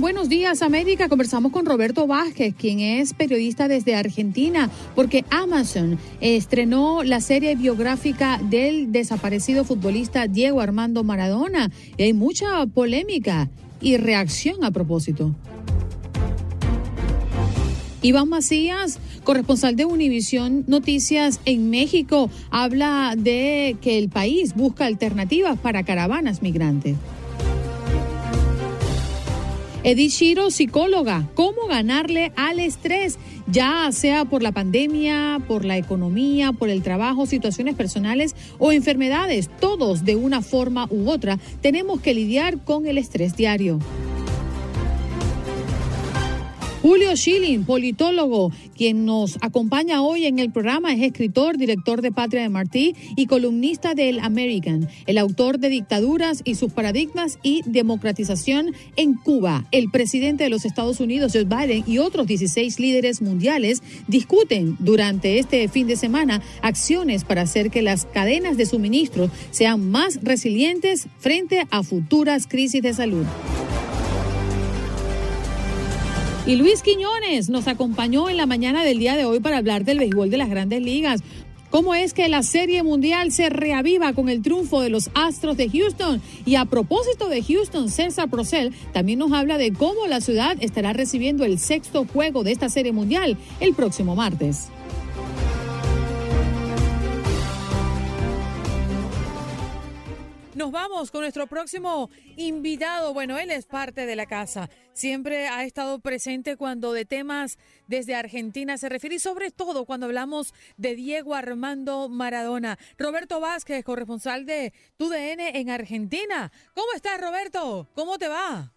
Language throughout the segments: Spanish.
En Buenos Días América conversamos con Roberto Vázquez, quien es periodista desde Argentina, porque Amazon estrenó la serie biográfica del desaparecido futbolista Diego Armando Maradona y hay mucha polémica y reacción a propósito. Iván Macías, corresponsal de Univisión Noticias en México, habla de que el país busca alternativas para caravanas migrantes. Edith Shiro, psicóloga, ¿cómo ganarle al estrés? Ya sea por la pandemia, por la economía, por el trabajo, situaciones personales o enfermedades, todos de una forma u otra tenemos que lidiar con el estrés diario. Julio Schilling, politólogo, quien nos acompaña hoy en el programa, es escritor, director de Patria de Martí y columnista del American, el autor de Dictaduras y sus paradigmas y democratización en Cuba. El presidente de los Estados Unidos, Joe Biden, y otros 16 líderes mundiales discuten durante este fin de semana acciones para hacer que las cadenas de suministro sean más resilientes frente a futuras crisis de salud. Y Luis Quiñones nos acompañó en la mañana del día de hoy para hablar del béisbol de las grandes ligas. ¿Cómo es que la Serie Mundial se reaviva con el triunfo de los Astros de Houston? Y a propósito de Houston, César Procel también nos habla de cómo la ciudad estará recibiendo el sexto juego de esta Serie Mundial el próximo martes. Nos vamos con nuestro próximo invitado. Bueno, él es parte de la casa. Siempre ha estado presente cuando de temas desde Argentina se refiere y sobre todo cuando hablamos de Diego Armando Maradona. Roberto Vázquez, corresponsal de TUDN en Argentina. ¿Cómo estás, Roberto? ¿Cómo te va?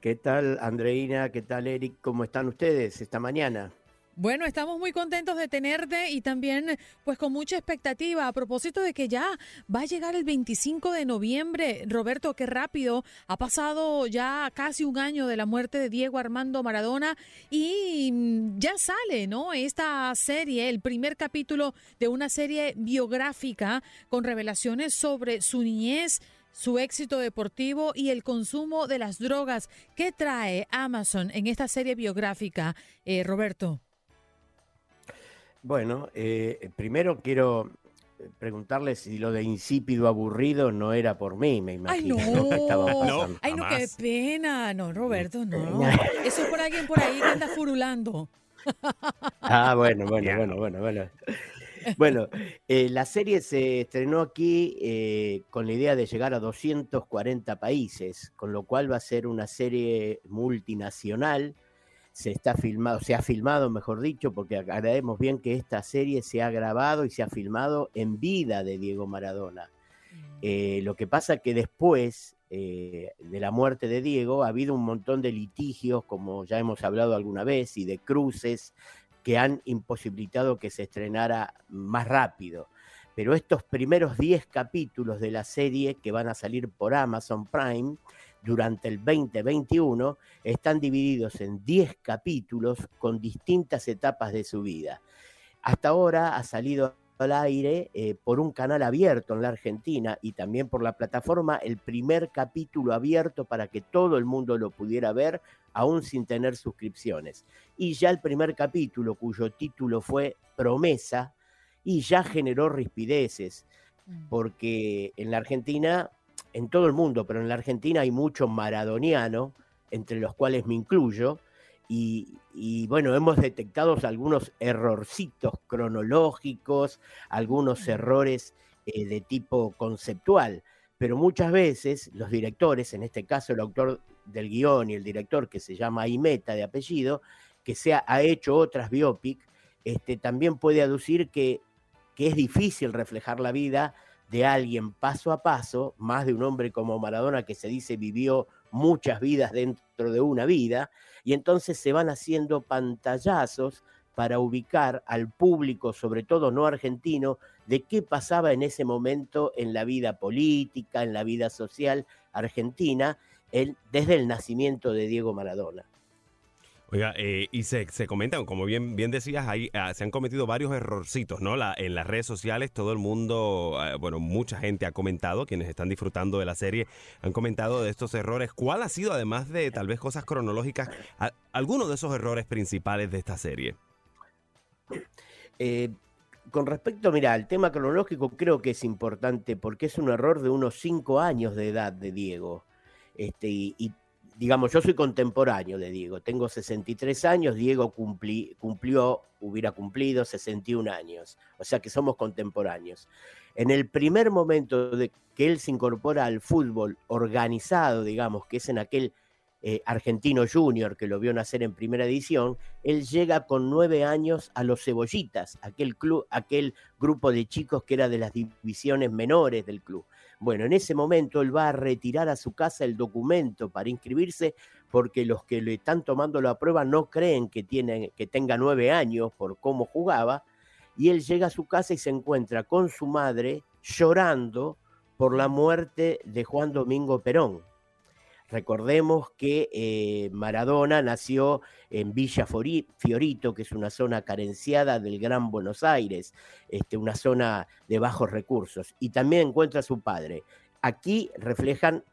¿Qué tal, Andreina? ¿Qué tal, Eric? ¿Cómo están ustedes esta mañana? Bueno, estamos muy contentos de tenerte y también pues con mucha expectativa a propósito de que ya va a llegar el 25 de noviembre. Roberto, qué rápido. Ha pasado ya casi un año de la muerte de Diego Armando Maradona y mm, ya sale, ¿no? Esta serie, el primer capítulo de una serie biográfica con revelaciones sobre su niñez su éxito deportivo y el consumo de las drogas. ¿Qué trae Amazon en esta serie biográfica, eh, Roberto? Bueno, eh, primero quiero eh, preguntarle si lo de insípido aburrido no era por mí, me imagino. Ay, no, que estaba pasando. Ay, no, qué pena. No, Roberto, no. Eso es por alguien por ahí que anda furulando. Ah, bueno, bueno, bueno, bueno, bueno. Bueno, eh, la serie se estrenó aquí eh, con la idea de llegar a 240 países, con lo cual va a ser una serie multinacional se está filmado, se ha filmado, mejor dicho, porque agradecemos bien que esta serie se ha grabado y se ha filmado en vida de Diego Maradona. Mm. Eh, lo que pasa que después eh, de la muerte de Diego ha habido un montón de litigios, como ya hemos hablado alguna vez, y de cruces que han imposibilitado que se estrenara más rápido. Pero estos primeros 10 capítulos de la serie que van a salir por Amazon Prime durante el 2021 están divididos en 10 capítulos con distintas etapas de su vida. Hasta ahora ha salido al aire eh, por un canal abierto en la Argentina y también por la plataforma el primer capítulo abierto para que todo el mundo lo pudiera ver aún sin tener suscripciones. Y ya el primer capítulo cuyo título fue Promesa y ya generó rispideces mm. porque en la Argentina en todo el mundo, pero en la Argentina hay mucho maradoniano, entre los cuales me incluyo, y, bueno, hemos detectado algunos errorcitos cronológicos, algunos errores eh, de tipo conceptual, pero muchas veces los directores, en este caso el autor del guion y el director que se llama Imeta de apellido, que se ha, hecho otras biopic, este, también puede aducir que, que es difícil reflejar la vida de alguien paso a paso, más de un hombre como Maradona que se dice vivió muchas vidas dentro de una vida, y entonces se van haciendo pantallazos para ubicar al público, sobre todo no argentino, de qué pasaba en ese momento en la vida política, en la vida social argentina, desde el nacimiento de Diego Maradona. Oiga, eh, y se, se comentan, como bien, bien decías, ahí ah, se han cometido varios errorcitos, ¿no? La, en las redes sociales todo el mundo, ah, bueno, mucha gente ha comentado, quienes están disfrutando de la serie, han comentado de estos errores. ¿Cuál ha sido, además de tal vez cosas cronológicas, alguno de esos errores principales de esta serie? Eh, con respecto, mira, al tema cronológico creo que es importante porque es un error de unos cinco años de edad de Diego. Este, y digamos, yo soy contemporáneo de Diego, tengo 63 años, Diego cumplió, hubiera cumplido 61 años, o sea que somos contemporáneos. En el primer momento de que él se incorpora al fútbol organizado, digamos, que es en aquel eh, argentino junior que lo vio nacer en primera edición, él llega con nueve años a los Cebollitas, aquel club, aquel grupo de chicos que era de las divisiones menores del club. Bueno, en ese momento él va a retirar a su casa el documento para inscribirse porque los que le están tomando la prueba no creen que, tiene, que tenga nueve años por cómo jugaba. Y él llega a su casa y se encuentra con su madre llorando por la muerte de Juan Domingo Perón, Recordemos que eh, Maradona nació en Villa Fiorito, que es una zona carenciada del Gran Buenos Aires, este, una zona de bajos recursos, y también encuentra a su padre. Aquí reflejan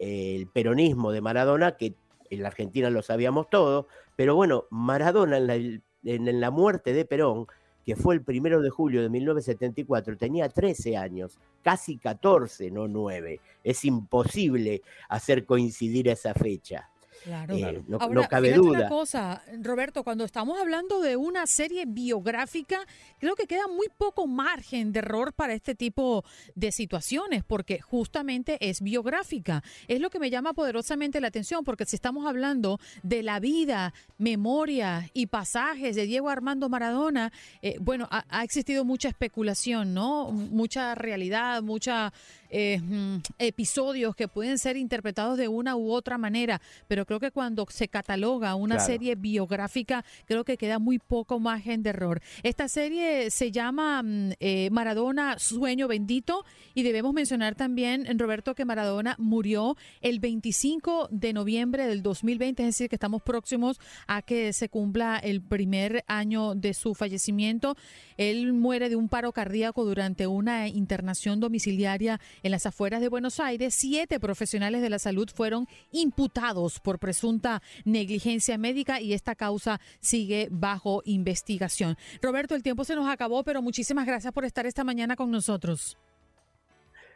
eh, el peronismo de Maradona, que en la Argentina lo sabíamos todo, pero bueno, Maradona en la muerte de Perón que fue el primero de julio de 1974, tenía 13 años, casi 14, no 9. Es imposible hacer coincidir esa fecha. Claro, eh, no, cabe duda. Una cosa, Roberto, cuando estamos hablando de una serie biográfica, creo que queda muy poco margen de error para este tipo de situaciones, porque justamente es biográfica. Es lo que me llama poderosamente la atención, porque si estamos hablando de la vida, memoria y pasajes de Diego Armando Maradona, eh, bueno, ha, ha existido mucha especulación, ¿no? Mucha realidad, mucha eh, mm, episodios que pueden ser interpretados de una u otra manera, pero creo que cuando se cataloga una serie biográfica, creo que queda muy poco margen de error. Esta serie se llama mm, eh, Maradona Sueño Bendito y debemos mencionar también, Roberto, que Maradona murió el 25 de noviembre del 2020, es decir, que estamos próximos a que se cumpla el primer año de su fallecimiento. Él muere de un paro cardíaco durante una internación domiciliaria en las afueras de Buenos Aires, siete profesionales de la salud fueron imputados por presunta negligencia médica y esta causa sigue bajo investigación. Roberto, el tiempo se nos acabó, pero muchísimas gracias por estar esta mañana con nosotros.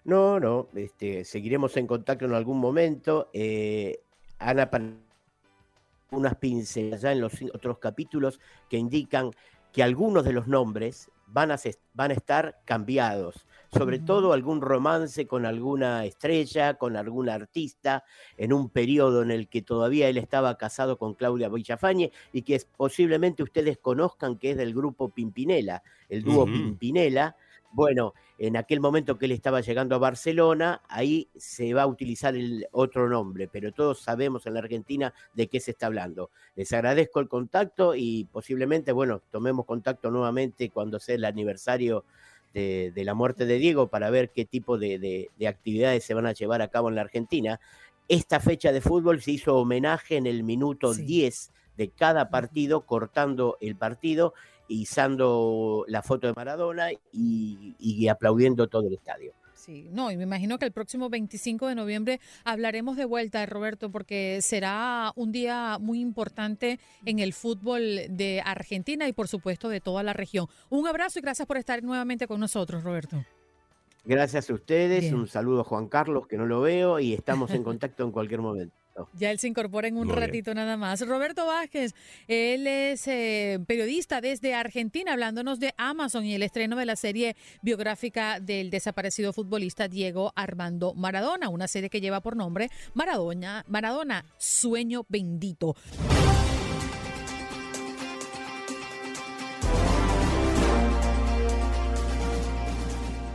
No, no, este, seguiremos en contacto en algún momento. Eh, Ana, unas pinceladas ya en los otros capítulos que indican que algunos de los nombres van a, van a estar cambiados sobre todo algún romance con alguna estrella, con algún artista, en un periodo en el que todavía él estaba casado con Claudia Villafañe y que posiblemente ustedes conozcan que es del grupo Pimpinela, el dúo Pimpinela. Bueno, en aquel momento que él estaba llegando a Barcelona, ahí se va a utilizar el otro nombre, pero todos sabemos en la Argentina de qué se está hablando. Les agradezco el contacto y posiblemente, bueno, tomemos contacto nuevamente cuando sea el aniversario de, la muerte de Diego para ver qué tipo de, actividades se van a llevar a cabo en la Argentina. Esta fecha de fútbol se hizo homenaje en el minuto 10 de cada partido, cortando el partido, izando la foto de Maradona y aplaudiendo todo el estadio. Sí, no, y me imagino que el próximo 25 de noviembre hablaremos de vuelta, Roberto, porque será un día muy importante en el fútbol de Argentina y por supuesto de toda la región. Un abrazo y gracias por estar nuevamente con nosotros, Roberto. Gracias a ustedes, un saludo a Juan Carlos, que no lo veo, y estamos en contacto en cualquier momento. Ya él se incorpora en un ratito nada más. Roberto Vázquez, él es eh, periodista desde Argentina, hablándonos de Amazon y el estreno de la serie biográfica del desaparecido futbolista Diego Armando Maradona, una serie que lleva por nombre Maradona, Maradona, Sueño Bendito.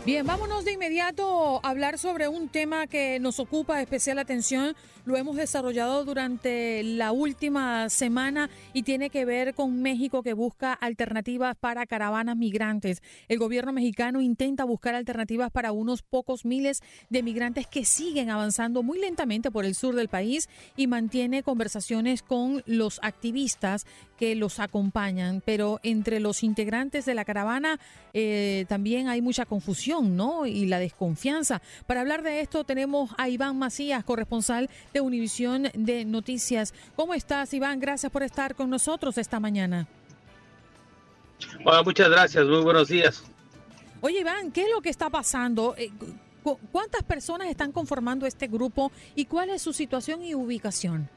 Bien, vámonos de inmediato a hablar sobre un tema que nos ocupa especial atención. Lo hemos desarrollado durante la última semana y tiene que ver con México que busca alternativas para caravanas migrantes. El gobierno mexicano intenta buscar alternativas para unos pocos miles de migrantes que siguen avanzando muy lentamente por el sur del país y mantiene conversaciones con los activistas que los acompañan. Pero entre los integrantes de la caravana eh, también hay mucha confusión ¿no? Y la desconfianza. Para hablar de esto tenemos a Iván Macías, corresponsal de Univisión de Noticias. ¿Cómo estás, Iván? Gracias por estar con nosotros esta mañana. Hola, muchas gracias. Muy buenos días. Oye, Iván, ¿qué es lo que está pasando? Eh, ¿Cuántas personas están conformando este grupo y cuál es su situación y ubicación?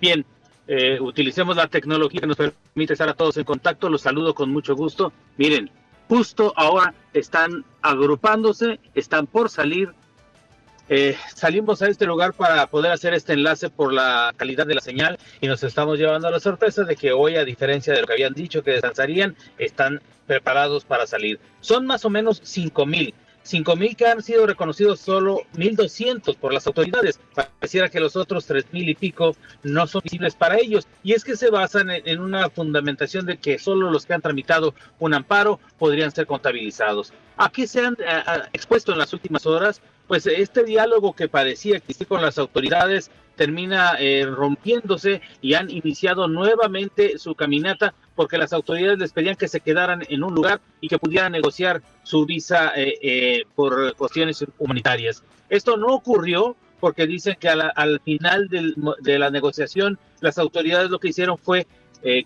Bien, eh, utilicemos la tecnología que nos permite estar a todos en contacto. Los saludo con mucho gusto. Miren, justo ahora están agrupándose, están por salir. Eh, salimos a este lugar para poder hacer este enlace por la calidad de la señal y nos estamos llevando a la sorpresa de que hoy, a diferencia de lo que habían dicho que descansarían, están preparados para salir. Son más o menos cinco mil. 5.000 que han sido reconocidos solo 1.200 por las autoridades. Pareciera que los otros 3.000 y pico no son visibles para ellos. Y es que se basan en, una fundamentación de que solo los que han tramitado un amparo podrían ser contabilizados. ¿A qué se han expuesto en las últimas horas? Pues este diálogo que parecía existir con las autoridades termina eh, rompiéndose y han iniciado nuevamente su caminata porque las autoridades les pedían que se quedaran en un lugar y que pudieran negociar su visa eh, eh, por cuestiones humanitarias. Esto no ocurrió porque dicen que al, final de la negociación las autoridades lo que hicieron fue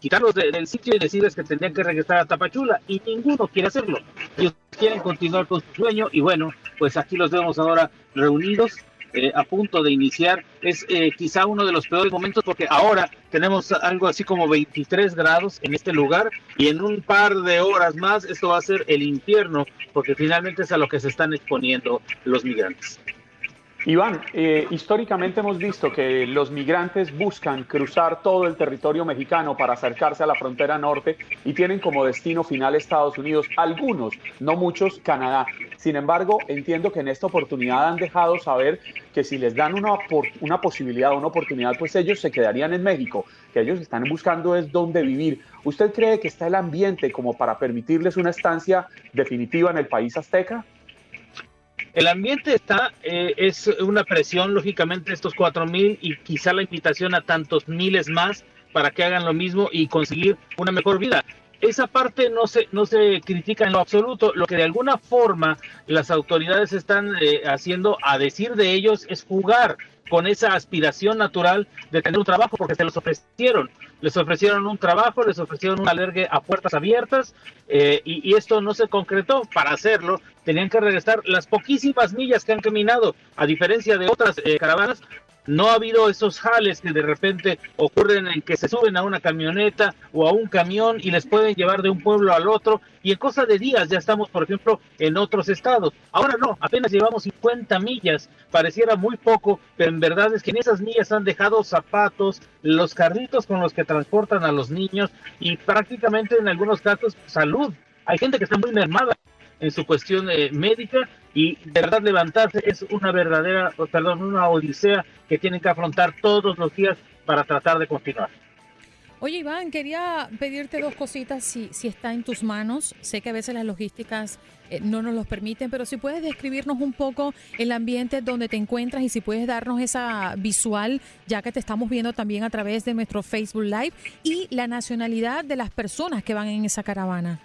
quitarlos del sitio y decirles que tendrían que regresar a Tapachula y ninguno quiere hacerlo. Ellos quieren continuar con su sueño y bueno, pues aquí los vemos ahora reunidos eh, a punto de iniciar. Es eh, quizá uno de los peores momentos porque ahora tenemos algo así como 23 grados en este lugar y en un par de horas más esto va a ser el infierno porque finalmente es a lo que se están exponiendo los migrantes. Iván, eh, históricamente hemos visto que los migrantes buscan cruzar todo el territorio mexicano para acercarse a la frontera norte y tienen como destino final Estados Unidos, algunos, no muchos, Canadá. Sin embargo, entiendo que en esta oportunidad han dejado saber que si les dan una, una posibilidad, una oportunidad, pues ellos se quedarían en México, que ellos están buscando es dónde vivir. ¿Usted cree que está el ambiente como para permitirles una estancia definitiva en el país azteca? El ambiente está, eh, es una presión, lógicamente, estos cuatro mil y quizá la invitación a tantos miles más para que hagan lo mismo y conseguir una mejor vida. Esa parte no se, no se critica en lo absoluto. Lo que de alguna forma las autoridades están eh, haciendo, a decir de ellos, es jugar con esa aspiración natural de tener un trabajo porque se los ofrecieron. Les ofrecieron un trabajo, les ofrecieron un albergue a puertas abiertas eh, y, esto no se concretó. Para hacerlo tenían que regresar las poquísimas millas que han caminado, a diferencia de otras eh, caravanas, no ha habido esos jales que de repente ocurren en que se suben a una camioneta o a un camión y les pueden llevar de un pueblo al otro y en cosa de días ya estamos, por ejemplo, en otros estados. Ahora no, apenas llevamos 50 millas, pareciera muy poco, pero en verdad es que en esas millas han dejado zapatos, los carritos con los que transportan a los niños y prácticamente en algunos casos salud. Hay gente que está muy mermada en su cuestión eh, médica y de verdad levantarse es una verdadera, perdón, una odisea que tienen que afrontar todos los días para tratar de continuar. Oye Iván, quería pedirte dos cositas si, si está en tus manos. Sé que a veces las logísticas eh, no nos los permiten, pero si puedes describirnos un poco el ambiente donde te encuentras y si puedes darnos esa visual, ya que te estamos viendo también a través de nuestro Facebook Live, y la nacionalidad de las personas que van en esa caravana.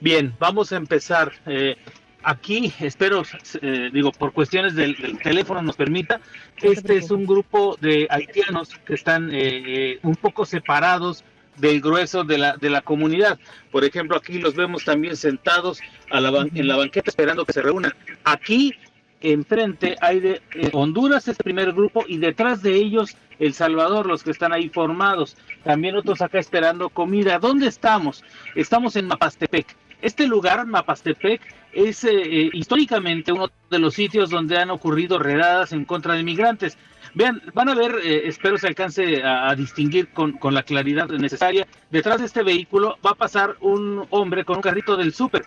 Bien, vamos a empezar. Eh, aquí, espero, eh, digo, por cuestiones del, teléfono nos permita, este es un grupo de haitianos que están eh, un poco separados del grueso de la, de la comunidad. Por ejemplo, aquí los vemos también sentados a la en la banqueta esperando que se reúnan. Aquí enfrente hay de Honduras, este primer grupo, y detrás de ellos El Salvador, los que están ahí formados. También otros acá esperando comida. ¿Dónde estamos? Estamos en Mapastepec. Este lugar, Mapastepec, es eh, eh, históricamente uno de los sitios donde han ocurrido redadas en contra de migrantes. Vean, van a ver, eh, espero se alcance a, distinguir con, con, la claridad necesaria. Detrás de este vehículo va a pasar un hombre con un carrito del súper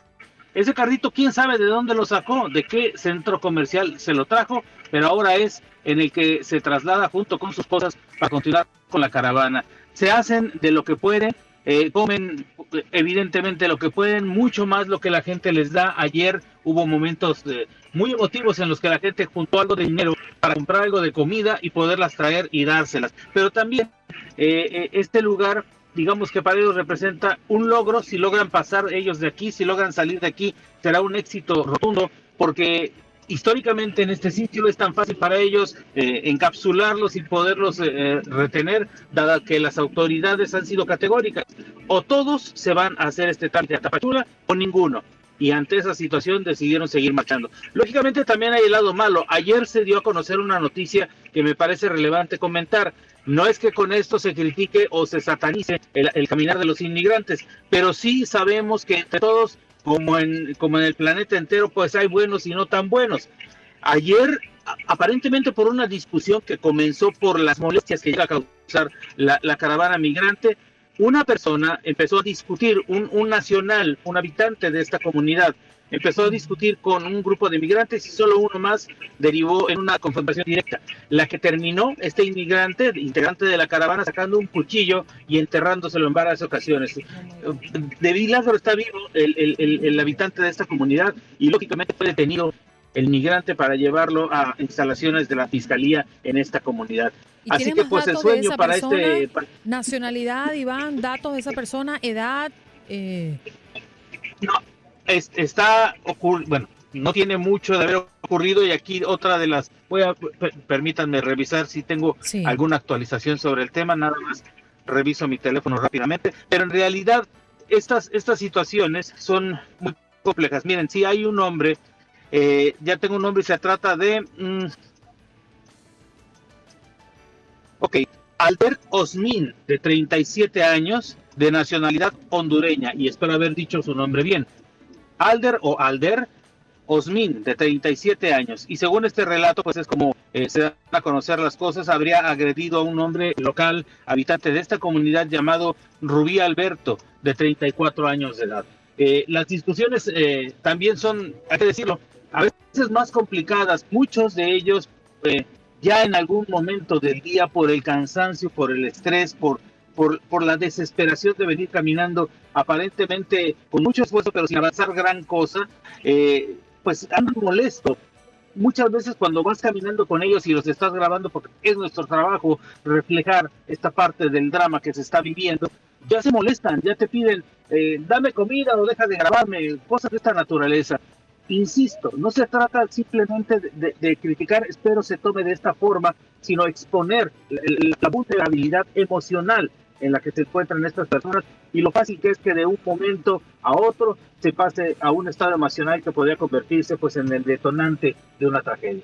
Ese carrito, quién sabe de dónde lo sacó, de qué centro comercial se lo trajo, pero ahora es en el que se traslada junto con sus cosas para continuar con la caravana. Se hacen de lo que pueden, eh, comen evidentemente lo que pueden, mucho más lo que la gente les da. Ayer hubo momentos eh, muy emotivos en los que la gente juntó algo de dinero para comprar algo de comida y poderlas traer y dárselas. Pero también eh, este lugar digamos que para ellos representa un logro, si logran pasar ellos de aquí, si logran salir de aquí, será un éxito rotundo, porque históricamente en este sitio es tan fácil para ellos eh, encapsularlos y poderlos eh, retener, dada que las autoridades han sido categóricas. O todos se van a hacer este trámite a Tapachula o ninguno. Y ante esa situación decidieron seguir marchando. Lógicamente también hay el lado malo. Ayer se dio a conocer una noticia que me parece relevante comentar. No es que con esto se critique o se satanice el, caminar de los inmigrantes, pero sí sabemos que entre todos como en, como en el planeta entero, pues hay buenos y no tan buenos. Ayer, aparentemente por una discusión que comenzó por las molestias que iba a causar la, la caravana migrante, una persona empezó a discutir, un, un nacional, un habitante de esta comunidad, empezó a discutir con un grupo de inmigrantes y solo uno más derivó en una confrontación directa. La que terminó este inmigrante, integrante de la caravana, sacando un cuchillo y enterrándoselo en varias ocasiones. De Lázaro está vivo el, el, el, habitante de esta comunidad y lógicamente fue detenido el migrante para llevarlo a instalaciones de la fiscalía en esta comunidad. Así que pues el sueño para este... Nacionalidad, Iván, datos de esa persona, edad... Eh... No, está ocurriendo, bueno, no tiene mucho de haber ocurrido y aquí otra de las, voy a, permítanme revisar si tengo alguna actualización sobre el tema, nada más reviso mi teléfono rápidamente, pero en realidad estas, estas situaciones son muy complejas. Miren, si hay un hombre, eh, ya tengo un nombre y se trata de... Mm, ok, Albert Osmin, de 37 años, de nacionalidad hondureña, y espero haber dicho su nombre bien. Alder o Alder Osmin, de 37 años. Y según este relato, pues es como eh, se dan a conocer las cosas, habría agredido a un hombre local, habitante de esta comunidad llamado Rubí Alberto, de 34 años de edad. Eh, las discusiones eh, también son, hay que decirlo, a veces más complicadas. Muchos de ellos ya en algún momento del día, por el cansancio, por el estrés, por por, por la desesperación de venir caminando aparentemente con mucho esfuerzo, pero sin avanzar gran cosa, eh, pues andan molesto. Muchas veces cuando vas caminando con ellos y los estás grabando, porque es nuestro trabajo reflejar esta parte del drama que se está viviendo, ya se molestan, ya te piden, eh, dame comida o deja de grabarme, cosas de esta naturaleza. Insisto, no se trata simplemente de, de, criticar, espero se tome de esta forma, sino exponer la vulnerabilidad emocional en la que se encuentran estas personas y lo fácil que es que de un momento a otro se pase a un estado emocional que podría convertirse pues en el detonante de una tragedia.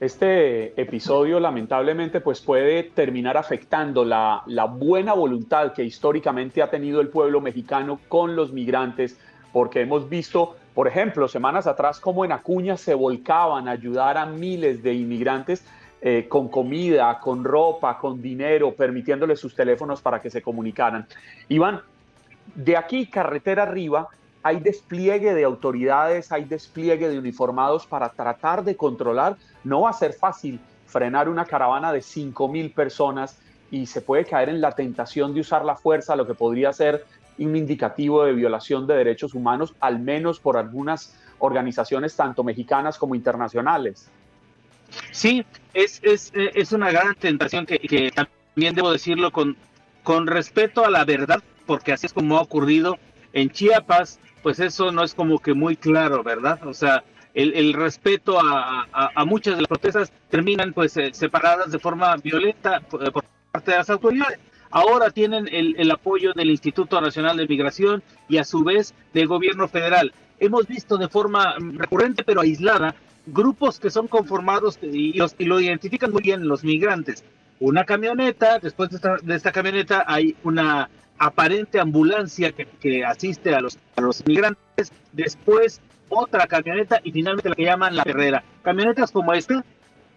Este episodio lamentablemente pues puede terminar afectando la, buena voluntad que históricamente ha tenido el pueblo mexicano con los migrantes, porque hemos visto, por ejemplo, semanas atrás como en Acuña se volcaban a ayudar a miles de inmigrantes eh, con comida, con ropa, con dinero, permitiéndoles sus teléfonos para que se comunicaran. Iván, de aquí, carretera arriba, hay despliegue de autoridades, hay despliegue de uniformados para tratar de controlar. No va a ser fácil frenar una caravana de 5 mil personas y se puede caer en la tentación de usar la fuerza, lo que podría ser un indicativo de violación de derechos humanos, al menos por algunas organizaciones tanto mexicanas como internacionales. Sí, es, es, es una gran tentación que, también debo decirlo con, con respeto a la verdad, porque así es como ha ocurrido en Chiapas, pues eso no es como que muy claro, ¿verdad? O sea, el, el respeto a, a, a, muchas de las protestas terminan pues eh, separadas de forma violenta por, eh, por, parte de las autoridades. Ahora tienen el, el apoyo del Instituto Nacional de Migración y a su vez del gobierno federal. Hemos visto de forma recurrente pero aislada grupos que son conformados y, los, y lo identifican muy bien los migrantes. Una camioneta, después de esta, de esta camioneta hay una aparente ambulancia que, que asiste a los, a los migrantes, después otra camioneta y finalmente la que llaman la perrera. Camionetas como esta,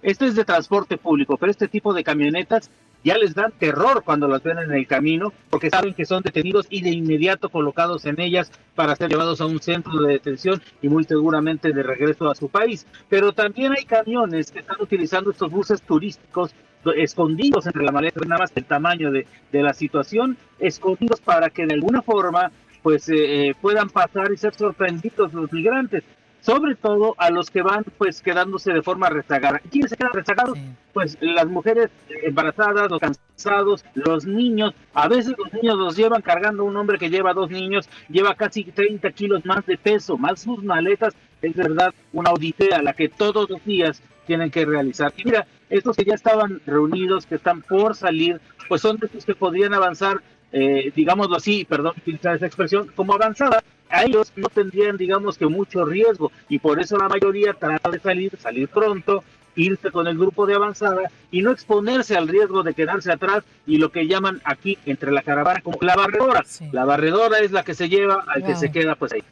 esto es de transporte público, pero este tipo de camionetas ya les dan terror cuando las ven en el camino, porque saben que son detenidos y de inmediato colocados en ellas para ser llevados a un centro de detención y muy seguramente de regreso a su país. Pero también hay camiones que están utilizando estos buses turísticos escondidos entre la maleta, nada más el tamaño de, de la situación, escondidos para que de alguna forma pues eh, eh, puedan pasar y ser sorprendidos los migrantes sobre todo a los que van pues quedándose de forma rezagada. ¿Quiénes se quedan rezagados? Pues las mujeres embarazadas, los cansados, los niños. A veces los niños los llevan cargando un hombre que lleva dos niños, lleva casi 30 kilos más de peso, más sus maletas. Es verdad una odisea la que todos los días tienen que realizar. Y mira, estos que ya estaban reunidos, que están por salir, pues son de estos que podrían avanzar, eh, digámoslo así, perdón utilizar esa expresión, como avanzada a ellos no tendrían, digamos que mucho riesgo y por eso la mayoría trata de salir, salir pronto, irse con el grupo de avanzada y no exponerse al riesgo de quedarse atrás y lo que llaman aquí entre la caravana como la barredora. La barredora es la que se lleva al que se queda pues ahí.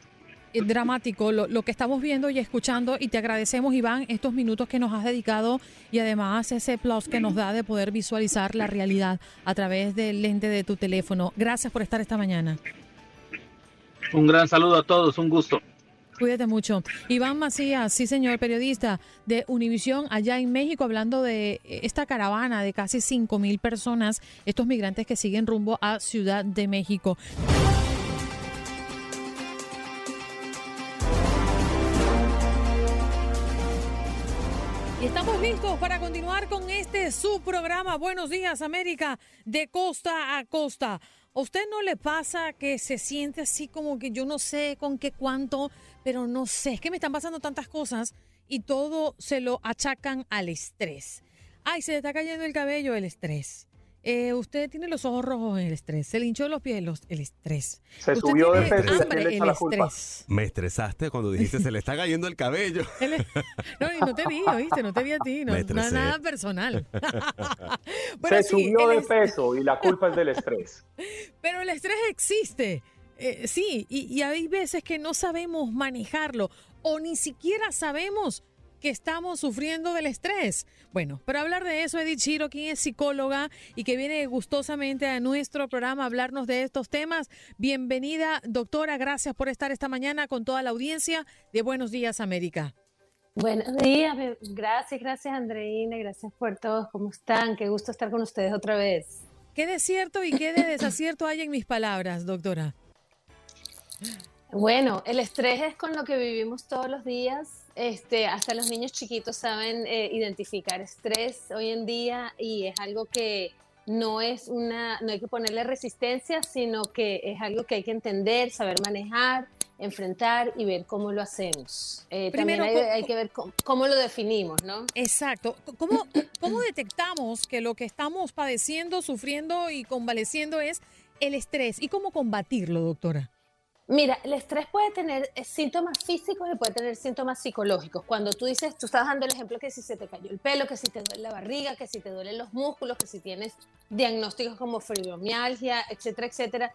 Es dramático lo, lo, que estamos viendo y escuchando y te agradecemos Iván estos minutos que nos has dedicado y además ese plus que nos da de poder visualizar la realidad a través del lente de tu teléfono. Gracias por estar esta mañana. Un gran saludo a todos, un gusto. Cuídate mucho. Iván Macías, sí señor, periodista de Univisión allá en México, hablando de esta caravana de casi 5 mil personas, estos migrantes que siguen rumbo a Ciudad de México. Y estamos listos para continuar con este su programa. Buenos días, América, de costa a costa. ¿A usted no le pasa que se siente así como que yo no sé con qué cuánto, pero no sé, es que me están pasando tantas cosas y todo se lo achacan al estrés? Ay, se le está cayendo el cabello, el estrés. Eh, usted tiene los ojos rojos en el estrés, se le hinchó los pies el estrés. Se subió de peso. Hambre, el estrés. Me estresaste cuando dijiste se le está cayendo el cabello. no, y no te vi, oíste, no te vi a ti, no, no nada personal. bueno, se sí, subió de peso y la culpa es del estrés. Pero el estrés existe. Eh, sí, y, y hay veces que no sabemos manejarlo o ni siquiera sabemos que estamos sufriendo del estrés. Bueno, para hablar de eso, Edith Chiro, quien es psicóloga y que viene gustosamente a nuestro programa a hablarnos de estos temas. Bienvenida, doctora. Gracias por estar esta mañana con toda la audiencia de Buenos Días, América. Buenos días, gracias, gracias Andreina, gracias por todos, ¿cómo están? Qué gusto estar con ustedes otra vez. ¿Qué de cierto y qué de desacierto hay en mis palabras, doctora? Bueno, el estrés es con lo que vivimos todos los días. Este, hasta los niños chiquitos saben eh, identificar estrés hoy en día y es algo que no es una, no hay que ponerle resistencia, sino que es algo que hay que entender, saber manejar, enfrentar y ver cómo lo hacemos. Eh, también hay, que ver cómo, lo definimos, ¿no? Exacto. ¿Cómo, ¿Cómo detectamos que lo que estamos padeciendo, sufriendo y convaleciendo es el estrés? ¿Y cómo combatirlo, doctora? Mira, el estrés puede tener eh, síntomas físicos y puede tener síntomas psicológicos. Cuando tú dices, tú estás dando el ejemplo que si se te cayó el pelo, que si te duele la barriga, que si te duelen los músculos, que si tienes diagnósticos como fibromialgia, etcétera, etcétera,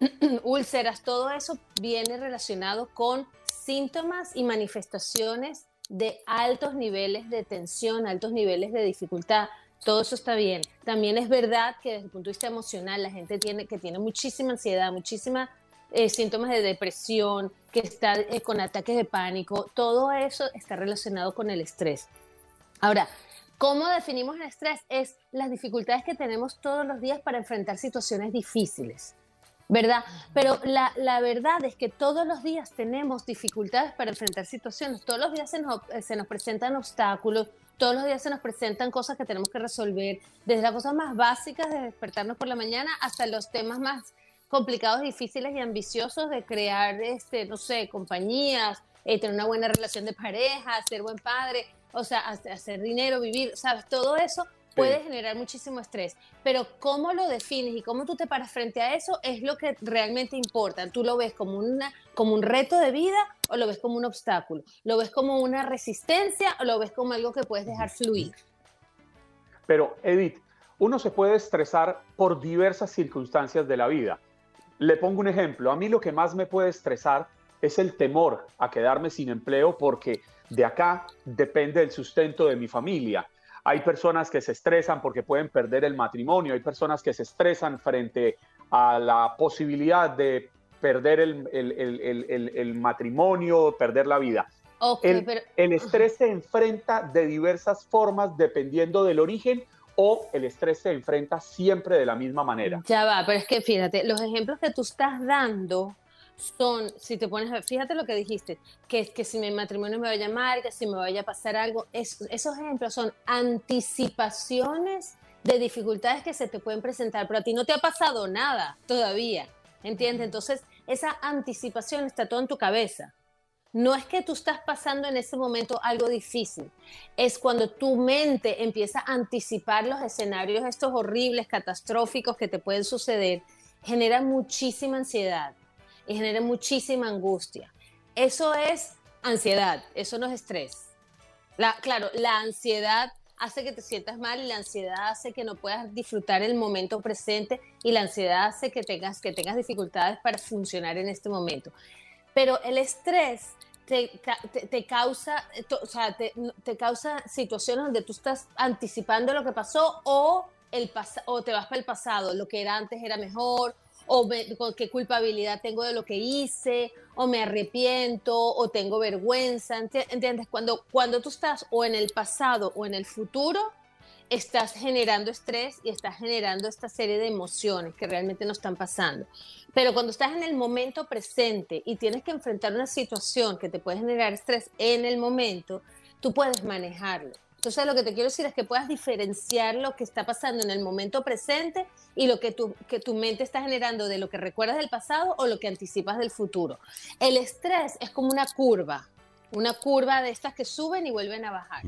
úlceras, todo eso viene relacionado con síntomas y manifestaciones de altos niveles de tensión, altos niveles de dificultad. Todo eso está bien. También es verdad que desde el punto de vista emocional la gente tiene que tiene muchísima ansiedad, muchísima eh, síntomas de depresión, que está eh, con ataques de pánico, todo eso está relacionado con el estrés. Ahora, ¿cómo definimos el estrés? Es las dificultades que tenemos todos los días para enfrentar situaciones difíciles. ¿verdad? Pero la, la, verdad es que todos los días tenemos dificultades para enfrentar situaciones, todos los días se nos, eh, se nos, presentan obstáculos, todos los días se nos presentan cosas que tenemos que resolver, desde las cosas más básicas de despertarnos por la mañana hasta los temas más complicados, difíciles y ambiciosos de crear, este, no sé, compañías, eh, tener una buena relación de pareja, ser buen padre, o sea, hacer dinero, vivir, ¿sabes? Todo eso puede generar muchísimo estrés, pero cómo lo defines y cómo tú te paras frente a eso es lo que realmente importa. ¿Tú lo ves como, una, como un reto de vida o lo ves como un obstáculo? ¿Lo ves como una resistencia o lo ves como algo que puedes dejar fluir? Pero, Edith, uno se puede estresar por diversas circunstancias de la vida. Le pongo un ejemplo. A mí lo que más me puede estresar es el temor a quedarme sin empleo porque de acá depende el sustento de mi familia. Hay personas que se estresan porque pueden perder el matrimonio, hay personas que se estresan frente a la posibilidad de perder el, el, matrimonio, perder la vida. el, el estrés se enfrenta de diversas formas dependiendo del origen o el estrés se enfrenta siempre de la misma manera. Ya va, pero es que fíjate, los ejemplos que tú estás dando son, si te pones, fíjate lo que dijiste, que, que si mi matrimonio me vaya mal, que si me vaya a pasar algo, esos ejemplos son anticipaciones de dificultades que se te pueden presentar, pero a ti no te ha pasado nada todavía, ¿entiendes? Entonces, esa anticipación está todo en tu cabeza. No es que tú estás pasando en ese momento algo difícil, es cuando tu mente empieza a anticipar los escenarios estos horribles, catastróficos que te pueden suceder, genera muchísima ansiedad y genera muchísima angustia. Eso es ansiedad, eso no es estrés. La, claro, la ansiedad hace que te sientas mal y la ansiedad hace que no puedas disfrutar el momento presente y la ansiedad hace que tengas, que tengas dificultades para funcionar en este momento. Pero el estrés te, te, causa, o sea, te, te, causa situaciones donde tú estás anticipando lo que pasó o, el o te vas para el pasado, lo que era antes era mejor o qué culpabilidad tengo de lo que hice, o me arrepiento, o tengo vergüenza, ¿entiendes? Cuando, cuando tú estás o en el pasado o en el futuro, estás generando estrés y estás generando esta serie de emociones que realmente no están pasando. Pero cuando estás en el momento presente y tienes que enfrentar una situación que te puede generar estrés en el momento, tú puedes manejarlo. Entonces lo que te quiero decir es que puedas diferenciar lo que está pasando en el momento presente y lo que tu, que tu mente está generando de lo que recuerdas del pasado o lo que anticipas del futuro. El estrés es como una curva, una curva de estas que suben y vuelven a bajar.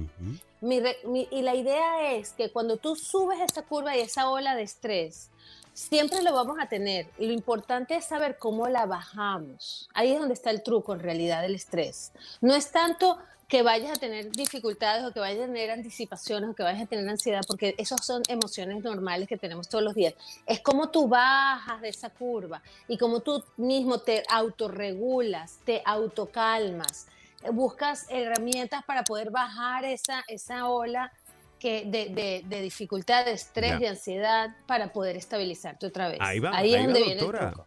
y la idea es que cuando tú subes esa curva y esa ola de estrés, siempre lo vamos a tener. Y lo importante es saber cómo la bajamos. Ahí es donde está el truco en realidad del estrés. No es tanto que vayas a tener dificultades o que vayas a tener anticipaciones o que vayas a tener ansiedad, porque esas son emociones normales que tenemos todos los días. Es como tú bajas de esa curva y como tú mismo te autorregulas, te autocalmas, buscas herramientas para poder bajar esa, esa ola que de, de, dificultad, de estrés, de ansiedad, para poder estabilizarte otra vez. Ahí va, ahí, es donde viene el truco.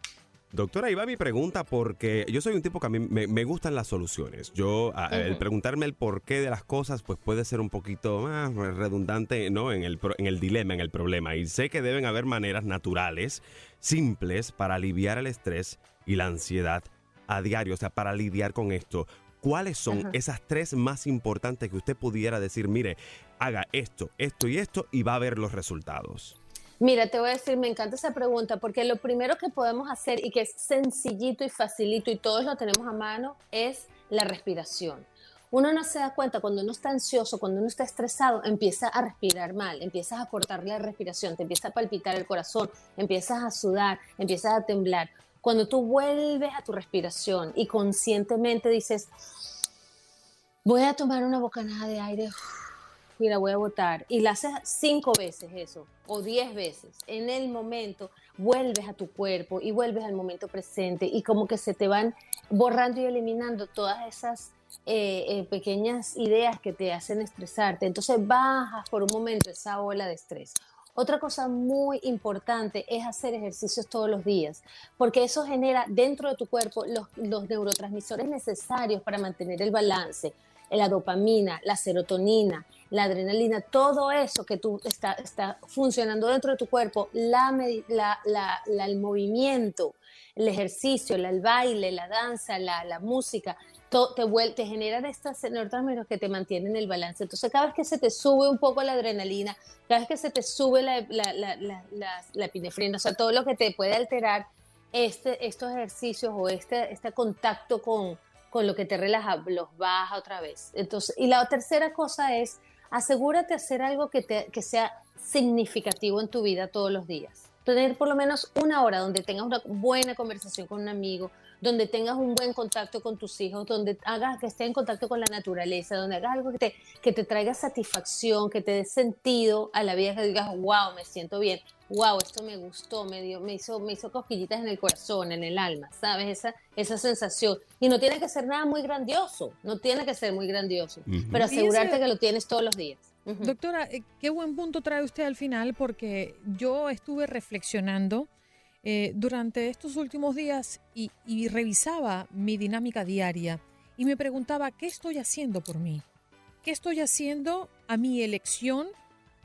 Doctora, ahí va mi pregunta porque yo soy un tipo que a mí me, gustan las soluciones. Yo, el preguntarme el porqué de las cosas, pues puede ser un poquito más redundante, ¿no? En el, en el dilema, en el problema. Y sé que deben haber maneras naturales, simples, para aliviar el estrés y la ansiedad a diario, o sea, para lidiar con esto. ¿Cuáles son esas tres más importantes que usted pudiera decir, mire, haga esto, esto y esto y va a ver los resultados? Mira, te voy a decir, me encanta esa pregunta porque lo primero que podemos hacer y que es sencillito y facilito y todos lo tenemos a mano es la respiración. Uno no se da cuenta cuando uno está ansioso, cuando uno está estresado, empieza a respirar mal, empiezas a cortarle la respiración, te empieza a palpitar el corazón, empiezas a sudar, empiezas a temblar. Cuando tú vuelves a tu respiración y conscientemente dices, voy a tomar una bocanada de aire y la voy a votar, y la haces cinco veces eso, o diez veces, en el momento vuelves a tu cuerpo y vuelves al momento presente y como que se te van borrando y eliminando todas esas eh, eh, pequeñas ideas que te hacen estresarte. Entonces bajas por un momento esa ola de estrés. Otra cosa muy importante es hacer ejercicios todos los días, porque eso genera dentro de tu cuerpo los, neurotransmisores necesarios para mantener el balance, la dopamina, la serotonina, la adrenalina, todo eso que tú está, está funcionando dentro de tu cuerpo, la, el movimiento, el ejercicio, el baile, la danza, la, música, todo, te, te generan estas neurotransmisores que te mantienen el balance. Entonces, cada vez que se te sube un poco la adrenalina, cada vez que se te sube la, la, epinefrina, o sea, todo lo que te puede alterar este, estos ejercicios o este, este contacto con, con lo que te relaja, los baja otra vez. Entonces, y la tercera cosa es, asegúrate hacer algo que, te, que sea significativo en tu vida todos los días. Tener por lo menos una hora donde tengas una buena conversación con un amigo, donde tengas un buen contacto con tus hijos, donde hagas que esté en contacto con la naturaleza, donde hagas algo que te, que te traiga satisfacción, que te dé sentido a la vida, que digas, wow, me siento bien, wow, esto me gustó, me, dio, me, hizo, me hizo cosquillitas en el corazón, en el alma, ¿sabes? Esa, esa sensación. Y no tiene que ser nada muy grandioso, no tiene que ser muy grandioso, pero asegurarte que lo tienes todos los días. Doctora, eh, qué buen punto trae usted al final porque yo estuve reflexionando eh, durante estos últimos días y, revisaba mi dinámica diaria y me preguntaba, ¿qué estoy haciendo por mí? ¿Qué estoy haciendo a mi elección?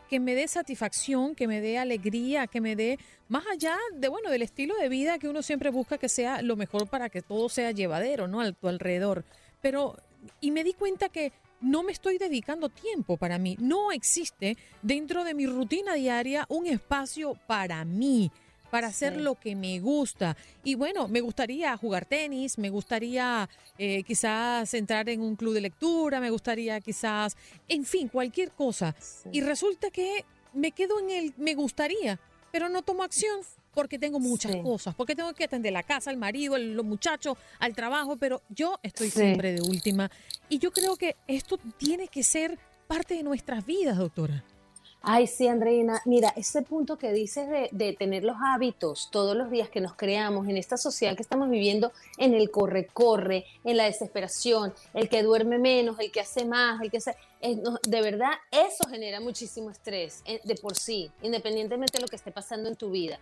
que me dé satisfacción, que me dé alegría, que me dé más allá de bueno del estilo de vida que uno siempre busca que sea lo mejor para que todo sea llevadero, ¿no? A tu alrededor. Pero y me di cuenta que no me estoy dedicando tiempo para mí. No existe dentro de mi rutina diaria un espacio para mí para hacer lo que me gusta. Y bueno, me gustaría jugar tenis, me gustaría eh, quizás entrar en un club de lectura, me gustaría quizás, en fin, cualquier cosa. Y resulta que me quedo en el me gustaría, pero no tomo acción porque tengo muchas cosas, porque tengo que atender la casa, al marido, los muchachos, al trabajo, pero yo estoy siempre de última. Y yo creo que esto tiene que ser parte de nuestras vidas, doctora. Ay, sí, Andreina. Mira, ese punto que dices de, tener los hábitos todos los días que nos creamos en esta sociedad que estamos viviendo, en el corre-corre, en la desesperación, el que duerme menos, el que hace más, el que hace... de verdad, eso genera muchísimo estrés eh, de por sí, independientemente de lo que esté pasando en tu vida.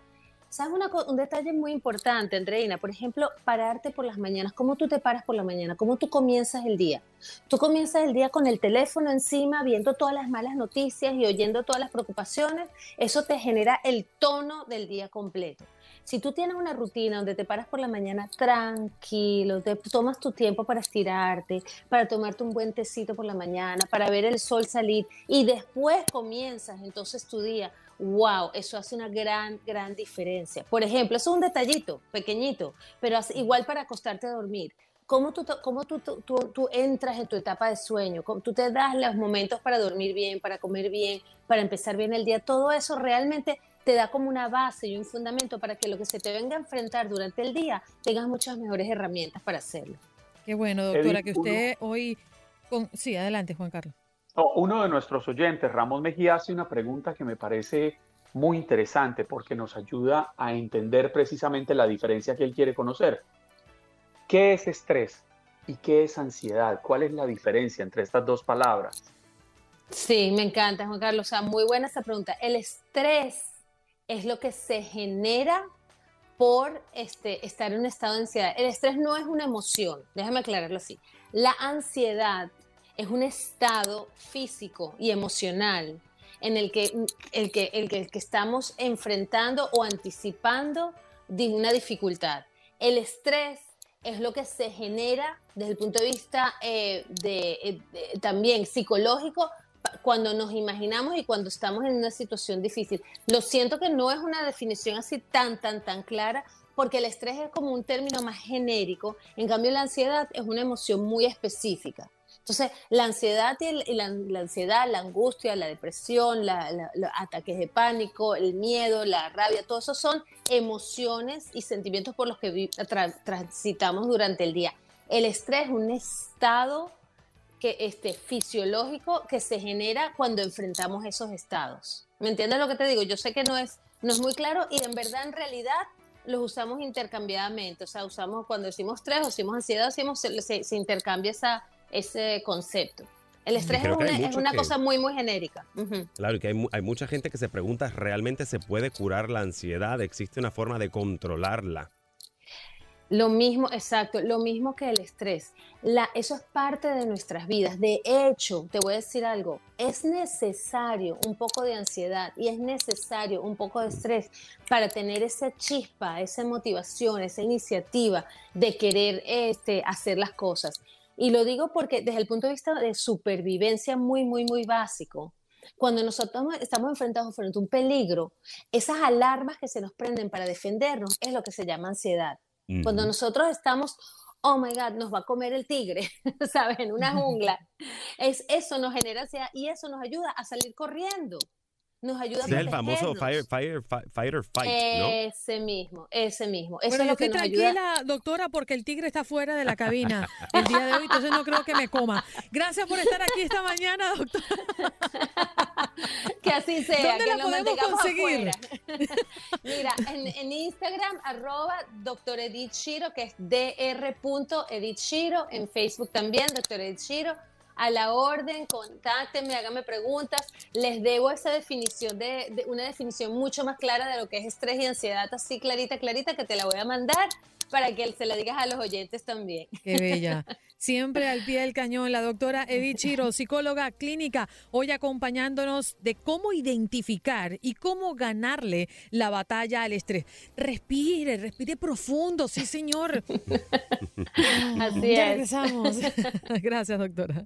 ¿Sabes un detalle muy importante, Andreina? Por ejemplo, pararte por las mañanas. ¿Cómo tú te paras por la mañana? ¿Cómo tú comienzas el día? Tú comienzas el día con el teléfono encima, viendo todas las malas noticias y oyendo todas las preocupaciones. Eso te genera el tono del día completo. Si tú tienes una rutina donde te paras por la mañana tranquilo, te tomas tu tiempo para estirarte, para tomarte un buen tecito por la mañana, para ver el sol salir y después comienzas entonces tu día wow, eso hace una gran, gran diferencia. Por ejemplo, es un detallito pequeñito, pero igual para acostarte a dormir. ¿Cómo, tú, cómo tú, tú, tú, entras en tu etapa de sueño? ¿Cómo tú te das los momentos para dormir bien, para comer bien, para empezar bien el día? Todo eso realmente te da como una base y un fundamento para que lo que se te venga a enfrentar durante el día tengas muchas mejores herramientas para hacerlo. Qué bueno, doctora, que usted hoy... Con... Sí, adelante, Juan Carlos. Uno de nuestros oyentes, Ramón Mejía, hace una pregunta que me parece muy interesante porque nos ayuda a entender precisamente la diferencia que él quiere conocer. ¿Qué es estrés y qué es ansiedad? ¿Cuál es la diferencia entre estas dos palabras? Sí, me encanta, Juan Carlos. O sea, muy buena esa pregunta. El estrés es lo que se genera por este, estar en un estado de ansiedad. El estrés no es una emoción, déjame aclararlo así. La ansiedad es un estado físico y emocional en el que, el que, el que, estamos enfrentando o anticipando de una dificultad. El estrés es lo que se genera desde el punto de vista eh, de, también psicológico cuando nos imaginamos y cuando estamos en una situación difícil. Lo siento que no es una definición así tan, tan, tan clara, porque el estrés es como un término más genérico, en cambio la ansiedad es una emoción muy específica. Entonces, la ansiedad, y la, ansiedad, la angustia, la depresión, los ataques de pánico, el miedo, la rabia, todo eso son emociones y sentimientos por los que transitamos durante el día. El estrés es un estado que, este, fisiológico que se genera cuando enfrentamos esos estados. ¿Me entiendes lo que te digo? Yo sé que no es, no es muy claro y en verdad, en realidad, los usamos intercambiadamente. O sea, usamos cuando decimos estrés o decimos ansiedad, decimos, se, se intercambia esa ese concepto. El estrés es una, cosa muy, muy genérica. Claro, y que hay, hay, mucha gente que se pregunta, ¿realmente se puede curar la ansiedad? ¿Existe una forma de controlarla? Lo mismo, exacto, lo mismo que el estrés. La, eso es parte de nuestras vidas. De hecho, te voy a decir algo, es necesario un poco de ansiedad y es necesario un poco de estrés para tener esa chispa, esa motivación, esa iniciativa de querer este, hacer las cosas. Y lo digo porque desde el punto de vista de supervivencia muy, muy, muy básico, cuando nosotros estamos enfrentados frente a un peligro, esas alarmas que se nos prenden para defendernos es lo que se llama ansiedad. Cuando nosotros estamos, oh my God, nos va a comer el tigre, ¿sabes? En una jungla. Es, eso nos genera ansiedad y eso nos ayuda a salir corriendo nos ayuda a el famoso fire, fire, fight, ¿no? Ese mismo, ese mismo. Eso es lo que tranquila, doctora, porque el tigre está fuera de la cabina el día de hoy, entonces no creo que me coma. Gracias por estar aquí esta mañana, doctora. que así sea. ¿Dónde la podemos conseguir? Mira, en, Instagram, arroba doctor Edith Shiro, que es dr. Edith Shiro, en Facebook también, doctor Edith Shiro a la orden, contáctenme, háganme preguntas. Les debo esa definición de, una definición mucho más clara de lo que es estrés y ansiedad, así clarita, clarita, que te la voy a mandar para que se la digas a los oyentes también. Qué bella. Siempre al pie del cañón, la doctora Edith Chiro, psicóloga clínica, hoy acompañándonos de cómo identificar y cómo ganarle la batalla al estrés. Respire, respire profundo, sí señor. Así ya es. regresamos. Gracias, doctora.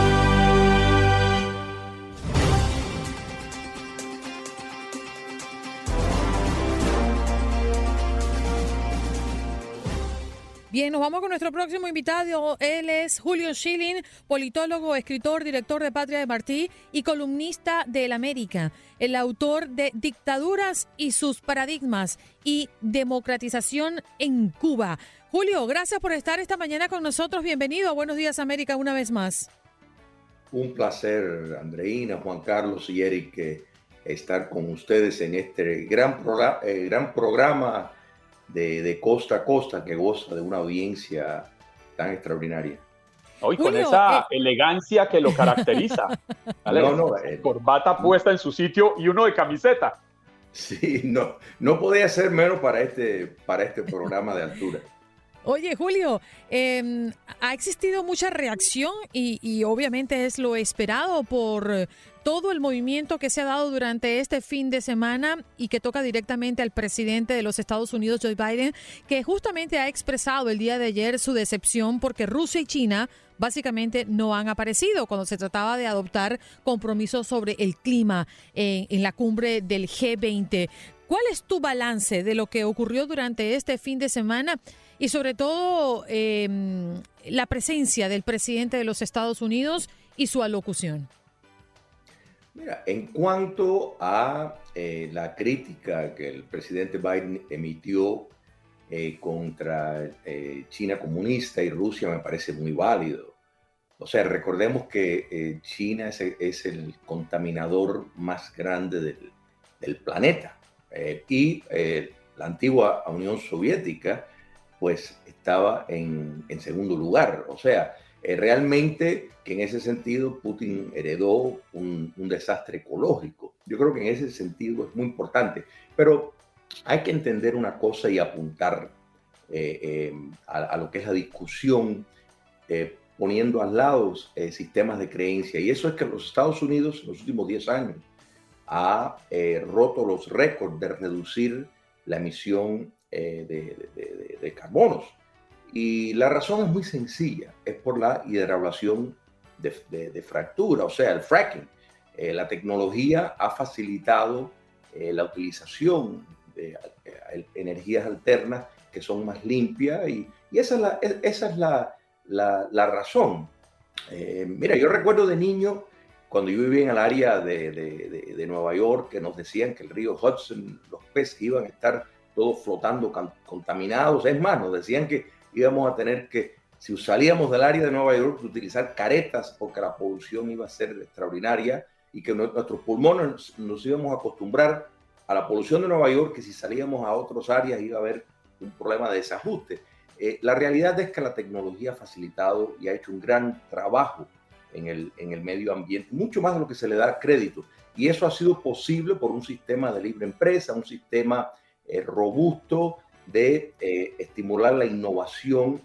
Bien, nos vamos con nuestro próximo invitado. Él es Julio Schilling, politólogo, escritor, director de Patria de Martí y columnista del América. El autor de Dictaduras y sus paradigmas y democratización en Cuba. Julio, gracias por estar esta mañana con nosotros. Bienvenido a Buenos Días América una vez más. Un placer, Andreina, Juan Carlos y Eric, estar con ustedes en este gran, eh, gran programa de, de, costa a costa que goza de una audiencia tan extraordinaria. Hoy con esa eh... elegancia que lo caracteriza. ¿vale? No, no, eh, Corbata puesta en su sitio y uno de camiseta. Sí, no, no podía ser menos para este, para este programa de altura. Oye, Julio, eh, ha existido mucha reacción y, obviamente es lo esperado por todo el movimiento que se ha dado durante este fin de semana y que toca directamente al presidente de los Estados Unidos, Joe Biden, que justamente ha expresado el día de ayer su decepción porque Rusia y China básicamente no han aparecido cuando se trataba de adoptar compromisos sobre el clima en, en la cumbre del G20. ¿Cuál es tu balance de lo que ocurrió durante este fin de semana? Y sobre todo eh, la presencia del presidente de los Estados Unidos y su alocución. Mira, en cuanto a eh, la crítica que el presidente Biden emitió eh, contra eh, China comunista y Rusia me parece muy válido. O sea, recordemos que China es, es, el contaminador más grande del, del planeta y la antigua Unión Soviética pues estaba en, en segundo lugar. O sea, eh, realmente que en ese sentido Putin heredó un, un, desastre ecológico. Yo creo que en ese sentido es muy importante. Pero hay que entender una cosa y apuntar eh, eh, a, lo que es la discusión eh, poniendo al lado sistemas de creencia. Y eso es que los Estados Unidos en los últimos 10 años ha roto los récords de reducir la emisión eh, de, de, de, carbonos. Y la razón es muy sencilla, es por la hidraulación de, fractura, o sea, el fracking. Eh, la tecnología ha facilitado eh, la utilización de energías alternas que son más limpias y, y esa es la, esa es la, la, razón. Mira, yo recuerdo de niño, cuando yo vivía en el área de, de, Nueva York, que nos decían que el río Hudson, los peces iban a estar todos flotando contaminados. Es más, nos decían que íbamos a tener que, si salíamos del área de Nueva York, utilizar caretas porque la polución iba a ser extraordinaria y que nuestros pulmones nos íbamos a acostumbrar a la polución de Nueva York, que si salíamos a otras áreas iba a haber un problema de desajuste. Eh, la realidad es que la tecnología ha facilitado y ha hecho un gran trabajo en el, en el medio ambiente, mucho más de lo que se le da crédito. Y eso ha sido posible por un sistema de libre empresa, un sistema eh, robusto de eh, estimular la innovación.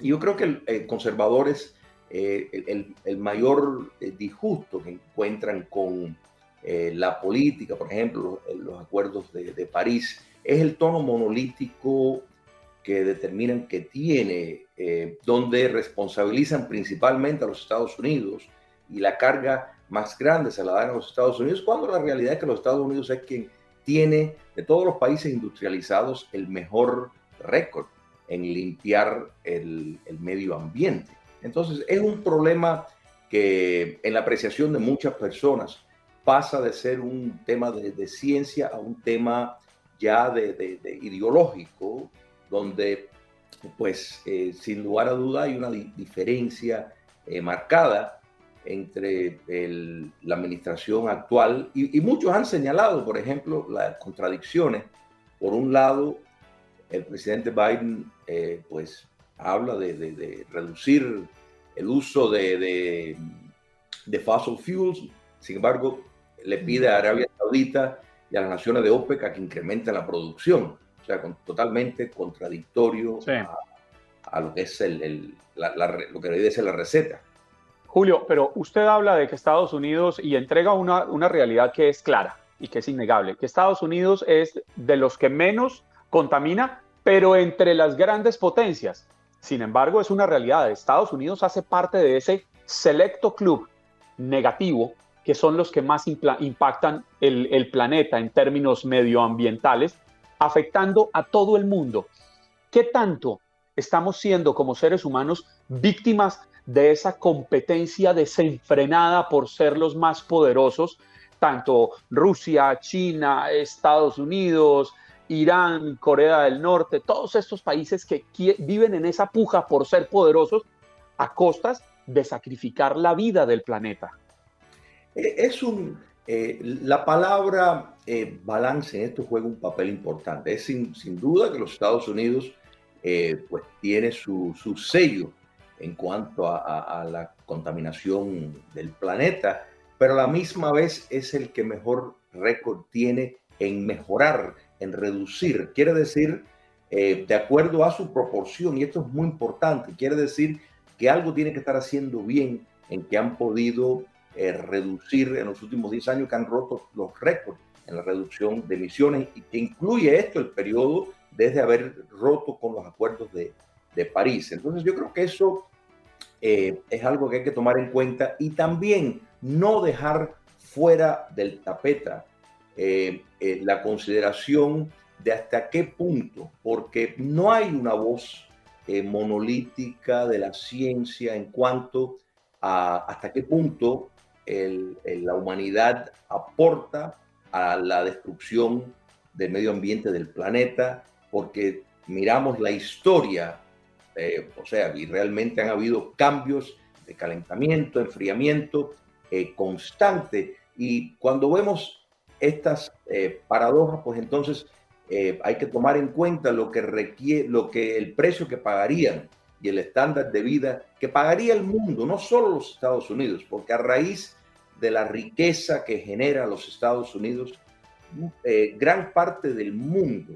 Y yo creo que el conservadores, eh, el, el, mayor eh, disgusto que encuentran con eh, la política, por ejemplo, los, los acuerdos de, de, París, es el tono monolítico que determinan que tiene, donde responsabilizan principalmente a los Estados Unidos y la carga más grande se la dan a los Estados Unidos, cuando la realidad es que los Estados Unidos es quien tiene de todos los países industrializados el mejor récord en limpiar el, medio ambiente. Entonces es un problema que en la apreciación de muchas personas pasa de ser un tema de, ciencia a un tema ya de ideológico, donde pues eh, sin lugar a duda hay una diferencia eh, marcada entre la administración actual y, muchos han señalado, por ejemplo, las contradicciones. Por un lado, el presidente Biden eh, pues habla de, reducir el uso de, de, fossil fuels, sin embargo, le pide a Arabia Saudita y a las naciones de OPEC a que incrementen la producción. O sea, totalmente contradictorio a, lo que es el, lo que debe ser la receta. Julio, pero usted habla de que Estados Unidos y entrega una, una realidad que es clara y que es innegable, que Estados Unidos es de los que menos contamina, pero entre las grandes potencias. Sin embargo, es una realidad. Estados Unidos hace parte de ese selecto club negativo que son los que más impactan el, el planeta en términos medioambientales afectando a todo el mundo. ¿Qué tanto estamos siendo como seres humanos víctimas de esa competencia desenfrenada por ser los más poderosos? Tanto Rusia, China, Estados Unidos, Irán, Corea del Norte, todos estos países que viven en esa puja por ser poderosos a costas de sacrificar la vida del planeta. Eh, es un, eh, la palabra eh, balance en esto juega un papel importante. Es sin, duda que los Estados Unidos eh, pues tiene su, sello en cuanto a, la contaminación del planeta, pero a la misma vez es el que mejor récord tiene en mejorar, en reducir. Quiere decir, de acuerdo a su proporción, y esto es muy importante, quiere decir que algo tiene que estar haciendo bien en que han podido eh, reducir en los últimos 10 años que han roto los récords en la reducción de emisiones y que incluye esto el periodo desde haber roto con los acuerdos de, de París. Entonces yo creo que eso eh, es algo que hay que tomar en cuenta y también no dejar fuera del tapeta eh, la consideración de hasta qué punto, porque no hay una voz monolítica de la ciencia en cuanto a hasta qué punto la humanidad aporta a la destrucción del medio ambiente del planeta, porque miramos la historia, eh, o sea, y realmente han habido cambios de calentamiento, enfriamiento eh, constante, y cuando vemos estas eh, paradojas, pues entonces hay que tomar en cuenta lo que requiere, lo que el precio que pagarían y el estándar de vida que pagaría el mundo, no solo los Estados Unidos, porque a raíz de la riqueza que genera los Estados Unidos, gran parte del mundo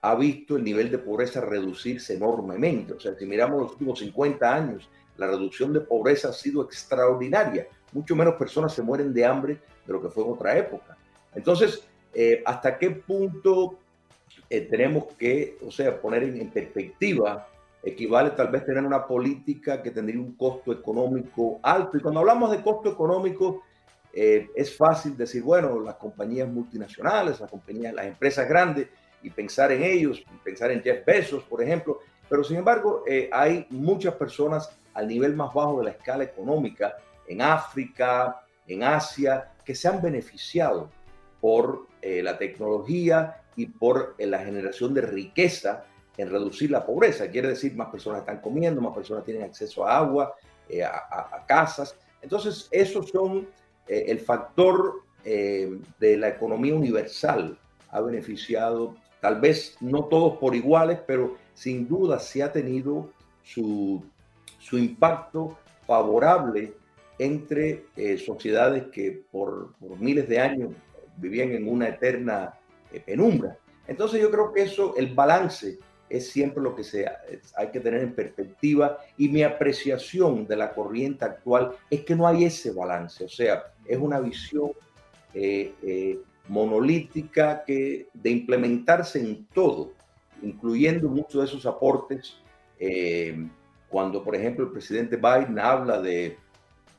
ha visto el nivel de pobreza reducirse enormemente. O sea, si miramos los últimos 50 años, la reducción de pobreza ha sido extraordinaria. Mucho menos personas se mueren de hambre de lo que fue en otra época. Entonces, eh, ¿hasta qué punto eh, tenemos que, o sea, poner en perspectiva equivale tal vez tener una política que tendría un costo económico alto. Y cuando hablamos de costo económico, eh, es fácil decir, bueno, las compañías multinacionales, las compañías, las empresas grandes, y pensar en ellos, pensar en Jeff Bezos, por ejemplo. Pero sin embargo, eh, hay muchas personas al nivel más bajo de la escala económica, en África, en Asia, que se han beneficiado por eh, la tecnología y por la generación de riqueza en reducir la pobreza. Quiere decir, más personas están comiendo, más personas tienen acceso a agua, eh, a, casas. Entonces, esos son eh, el factor eh, de la economía universal. Ha beneficiado, tal vez no todos por iguales, pero sin duda sí ha tenido su, su impacto favorable entre sociedades que por, por, miles de años vivían en una eterna penumbra. Entonces yo creo que eso, el balance es siempre lo que se, hay que tener en perspectiva y mi apreciación de la corriente actual es que no hay ese balance, o sea, es una visión eh, eh, monolítica que de implementarse en todo, incluyendo muchos de esos aportes. Eh, cuando, por ejemplo, el presidente Biden habla de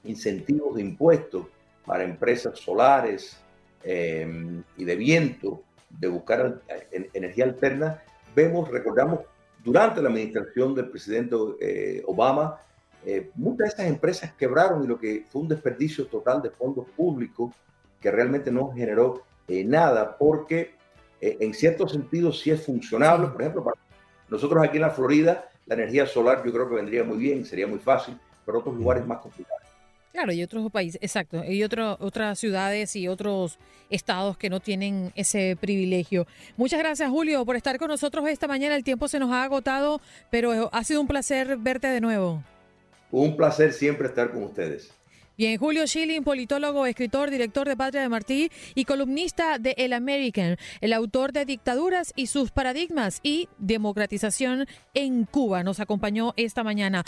incentivos de impuestos para empresas solares y de viento, de buscar energía alterna, vemos, recordamos, durante la administración del presidente eh, Obama, eh, muchas de estas empresas quebraron y lo que fue un desperdicio total de fondos públicos que realmente no generó eh, nada, porque en cierto sentido sí es funcionable, por ejemplo, para, Nosotros aquí en la Florida, la energía solar yo creo que vendría muy bien, sería muy fácil, pero otros lugares más complicados. Claro, y otros países, exacto, y otro, otras ciudades y otros estados que no tienen ese privilegio. Muchas gracias, Julio, por estar con nosotros esta mañana. El tiempo se nos ha agotado, pero ha sido un placer verte de nuevo. Un placer siempre estar con ustedes. Bien, Julio Schilling, politólogo, escritor, director de Patria de Martí y columnista de El American, el autor de Dictaduras y sus paradigmas y democratización en Cuba, nos acompañó esta mañana.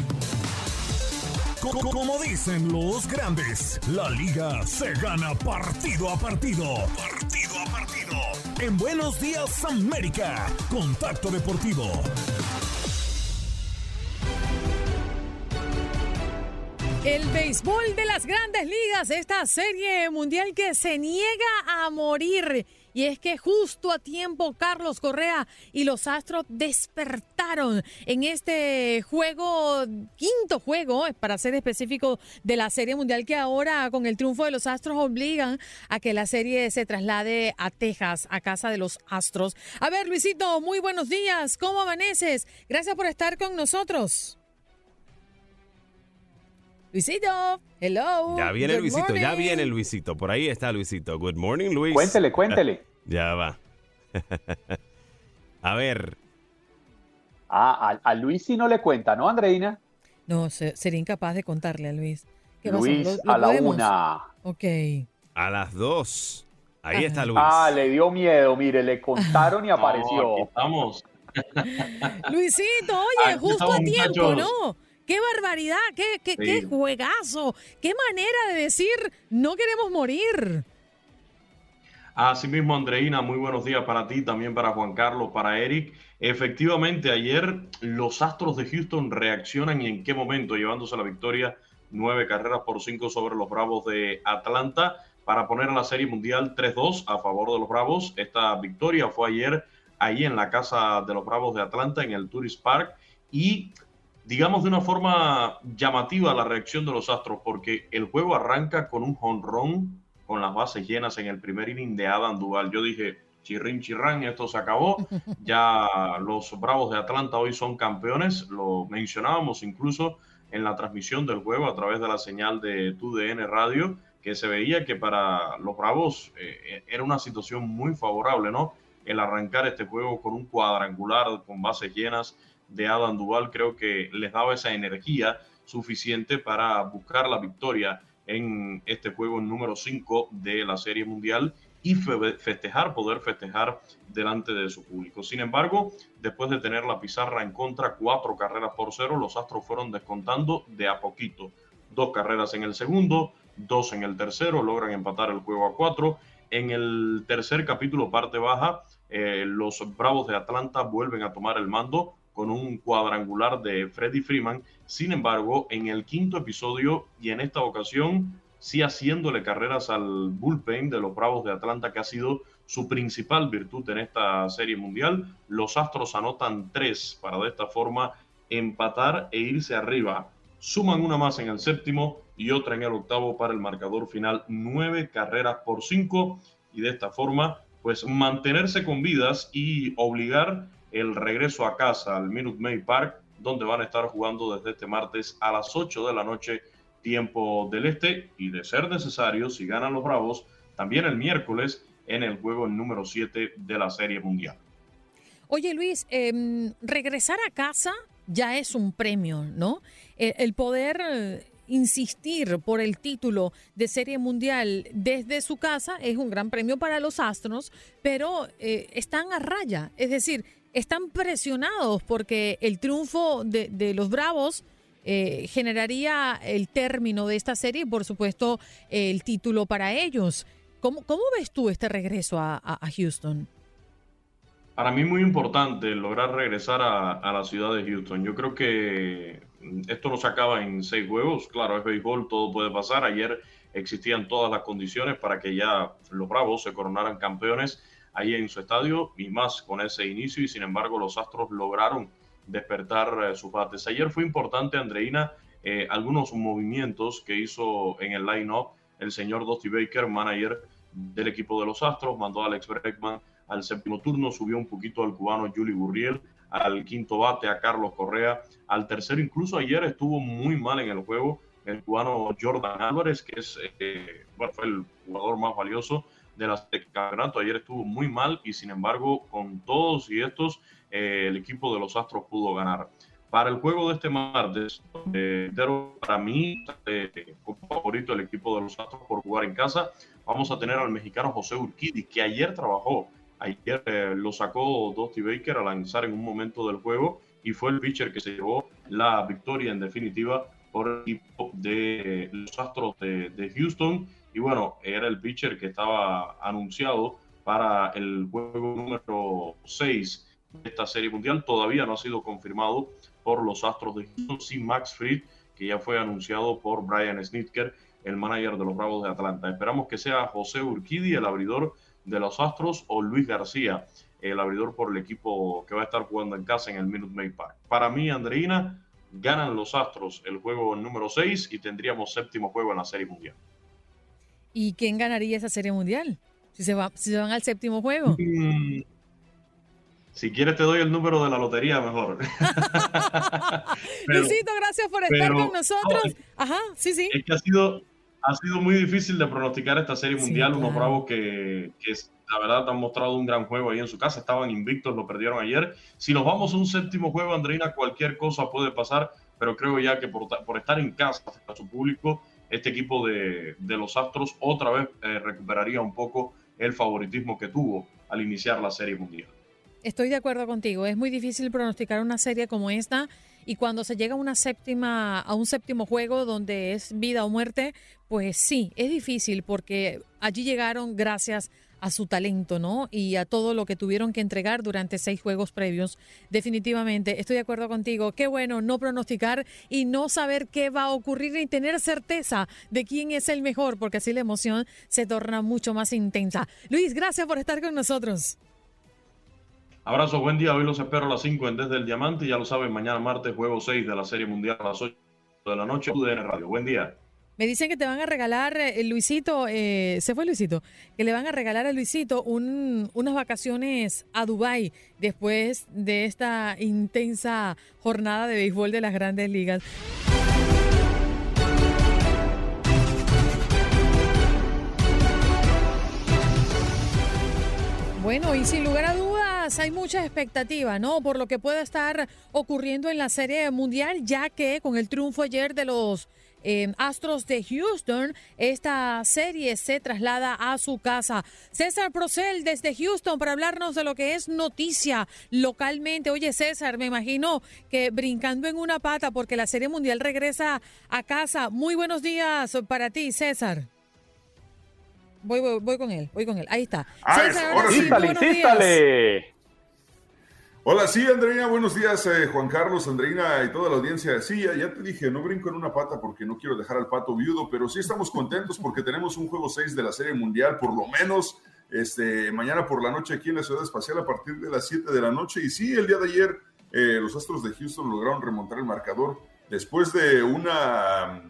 Como dicen los grandes, la liga se gana partido a partido. Partido a partido. En Buenos Días América, Contacto Deportivo. El béisbol de las grandes ligas, esta serie mundial que se niega a morir. Y es que justo a tiempo Carlos Correa y los Astros despertaron en este juego, quinto juego, para ser específico, de la Serie Mundial que ahora con el triunfo de los Astros obligan a que la serie se traslade a Texas, a casa de los Astros. A ver, Luisito, muy buenos días. ¿Cómo amaneces? Gracias por estar con nosotros. Luisito, hello. Ya viene Good Luisito, ya viene Luisito. Por ahí está Luisito. Good morning, Luis. Cuéntele, cuéntele. Ya va. A ver, Ah, a, a Luis sí no le cuenta, ¿no, Andreina? No, se- sería incapaz de contarle a Luis. Luis ¿Lo- lo a la podemos? una. Ok. a las dos. Ahí Ajá. está Luis. Ah, le dio miedo, mire, le contaron y apareció. aquí estamos. Luisito, oye, Aquí justo estamos, a tiempo, muchachos. ¿no? Qué barbaridad, qué, qué, Sí. qué juegazo, qué manera de decir no queremos morir. Asimismo, Andreina, muy buenos días para ti, también para Juan Carlos, para Eric. Efectivamente, ayer los Astros de Houston reaccionan y en qué momento, llevándose la victoria, nueve carreras por cinco sobre los Bravos de Atlanta para poner a la Serie Mundial 3-2 a favor de los Bravos. Esta victoria fue ayer ahí en la casa de los Bravos de Atlanta, en el Tourist Park, y digamos de una forma llamativa la reacción de los Astros, porque el juego arranca con un jonrón con las bases llenas en el primer inning de Adam Duval. Yo dije, chirrin chirrán, esto se acabó. Ya los Bravos de Atlanta hoy son campeones. Lo mencionábamos incluso en la transmisión del juego a través de la señal de TUDN Radio, que se veía que para los Bravos eh, era una situación muy favorable, ¿no? El arrancar este juego con un cuadrangular, con bases llenas de Adam Duval, creo que les daba esa energía suficiente para buscar la victoria en este juego número 5 de la Serie Mundial y fe- festejar, poder festejar delante de su público. Sin embargo, después de tener la pizarra en contra, cuatro carreras por cero, los Astros fueron descontando de a poquito. Dos carreras en el segundo, dos en el tercero, logran empatar el juego a cuatro. En el tercer capítulo, parte baja, eh, los Bravos de Atlanta vuelven a tomar el mando con un cuadrangular de Freddie Freeman. Sin embargo, en el quinto episodio y en esta ocasión, sí haciéndole carreras al bullpen de los Bravos de Atlanta, que ha sido su principal virtud en esta serie mundial. Los Astros anotan tres para de esta forma empatar e irse arriba. Suman una más en el séptimo y otra en el octavo para el marcador final, nueve carreras por cinco. Y de esta forma, pues mantenerse con vidas y obligar el regreso a casa al Minute Maid Park, donde van a estar jugando desde este martes a las 8 de la noche, tiempo del este, y de ser necesario, si ganan los Bravos, también el miércoles en el juego número 7 de la Serie Mundial. Oye Luis, em, regresar a casa ya es un premio, ¿no? El, el poder eh, insistir por el título de Serie Mundial desde su casa es un gran premio para los Astros, pero eh, están a raya, es decir, están presionados porque el triunfo de, los Bravos eh, generaría el término de esta serie y por supuesto el título para ellos. ¿Cómo, ves tú este regreso a Houston? Para mí muy importante lograr regresar a, a la ciudad de Houston. Yo creo que mm, esto no se acaba en seis juegos. Claro, es béisbol, todo puede pasar. Ayer existían todas las condiciones para que ya los Bravos se coronaran campeones ahí en su estadio y más con ese inicio. Y sin embargo, los Astros lograron despertar eh, sus bates. Ayer fue importante, Andreina, eh, algunos movimientos que hizo en el line-up el señor Dusty Baker, manager del equipo de los Astros, mandó a Alex Bregman al séptimo turno, subió un poquito al cubano Julie Gurriel al quinto bate, a Carlos Correa, al tercero, incluso ayer estuvo muy mal en el juego el cubano Jordan Álvarez, que es, eh, fue el jugador más valioso de la campeonato. Ayer estuvo muy mal y sin embargo, con todos y estos, eh, el equipo de los Astros pudo ganar. Para el juego de este martes, eh, para mí, eh, como favorito el equipo de los Astros por jugar en casa, vamos a tener al mexicano José Urquidi, que ayer trabajó. Ayer eh, lo sacó Dusty Baker a lanzar en un momento del juego y fue el pitcher que se llevó la victoria en definitiva por el equipo de los Astros de, de Houston. Y bueno, era el pitcher que estaba anunciado para el juego número 6 de esta serie mundial. Todavía no ha sido confirmado por los Astros de Houston, sí Max Fried, que ya fue anunciado por Brian Snitker, el manager de los Bravos de Atlanta. Esperamos que sea José Urquidi, el abridor de los Astros, o Luis García, el abridor por el equipo que va a estar jugando en casa en el Minute Maid Park. Para mí, Andreina, ganan los Astros el juego número 6 y tendríamos séptimo juego en la Serie Mundial. ¿Y quién ganaría esa Serie Mundial? Si se, va, si se van al séptimo juego. Mm, si quieres te doy el número de la lotería mejor. pero, Luisito, gracias por estar pero, con nosotros. No, Ajá, sí, sí. Es que ha sido, ha sido muy difícil de pronosticar esta serie mundial. Sí, claro. Unos bravos que, que, la verdad han mostrado un gran juego ahí en su casa. Estaban invictos, lo perdieron ayer. Si nos vamos a un séptimo juego, Andreina, cualquier cosa puede pasar. Pero creo ya que por, por estar en casa, a su público, este equipo de, de los Astros otra vez eh, recuperaría un poco el favoritismo que tuvo al iniciar la serie mundial. Estoy de acuerdo contigo. Es muy difícil pronosticar una serie como esta y cuando se llega a una séptima a un séptimo juego donde es vida o muerte, pues sí, es difícil porque allí llegaron gracias a su talento, ¿no? Y a todo lo que tuvieron que entregar durante seis juegos previos. Definitivamente, estoy de acuerdo contigo. Qué bueno no pronosticar y no saber qué va a ocurrir y tener certeza de quién es el mejor, porque así la emoción se torna mucho más intensa. Luis, gracias por estar con nosotros. Abrazo, buen día. Hoy los espero a las 5 en Desde el Diamante. Ya lo saben, mañana martes, juego 6 de la Serie Mundial a las 8 de la noche. UDN Radio. Buen día. Me dicen que te van a regalar, eh, Luisito, eh, se fue Luisito, que le van a regalar a Luisito un, unas vacaciones a Dubái después de esta intensa jornada de béisbol de las grandes ligas. Bueno, y sin lugar a dudas hay mucha expectativa, ¿no? Por lo que pueda estar ocurriendo en la Serie Mundial, ya que con el triunfo ayer de los eh, Astros de Houston, esta serie se traslada a su casa. César Procel desde Houston para hablarnos de lo que es noticia localmente. Oye, César, me imagino que brincando en una pata porque la Serie Mundial regresa a casa. Muy buenos días para ti, César. Voy, voy, voy con él, voy con él. Ahí está. Ah, César, ahora sí, sístale, Hola, sí, Andreina, buenos días, eh, Juan Carlos, Andreina y toda la audiencia. Sí, ya, te dije, no brinco en una pata porque no quiero dejar al pato viudo, pero sí estamos contentos porque tenemos un juego 6 de la Serie Mundial, por lo menos este, mañana por la noche aquí en la Ciudad Espacial a partir de las 7 de la noche. Y sí, el día de ayer eh, los Astros de Houston lograron remontar el marcador después de una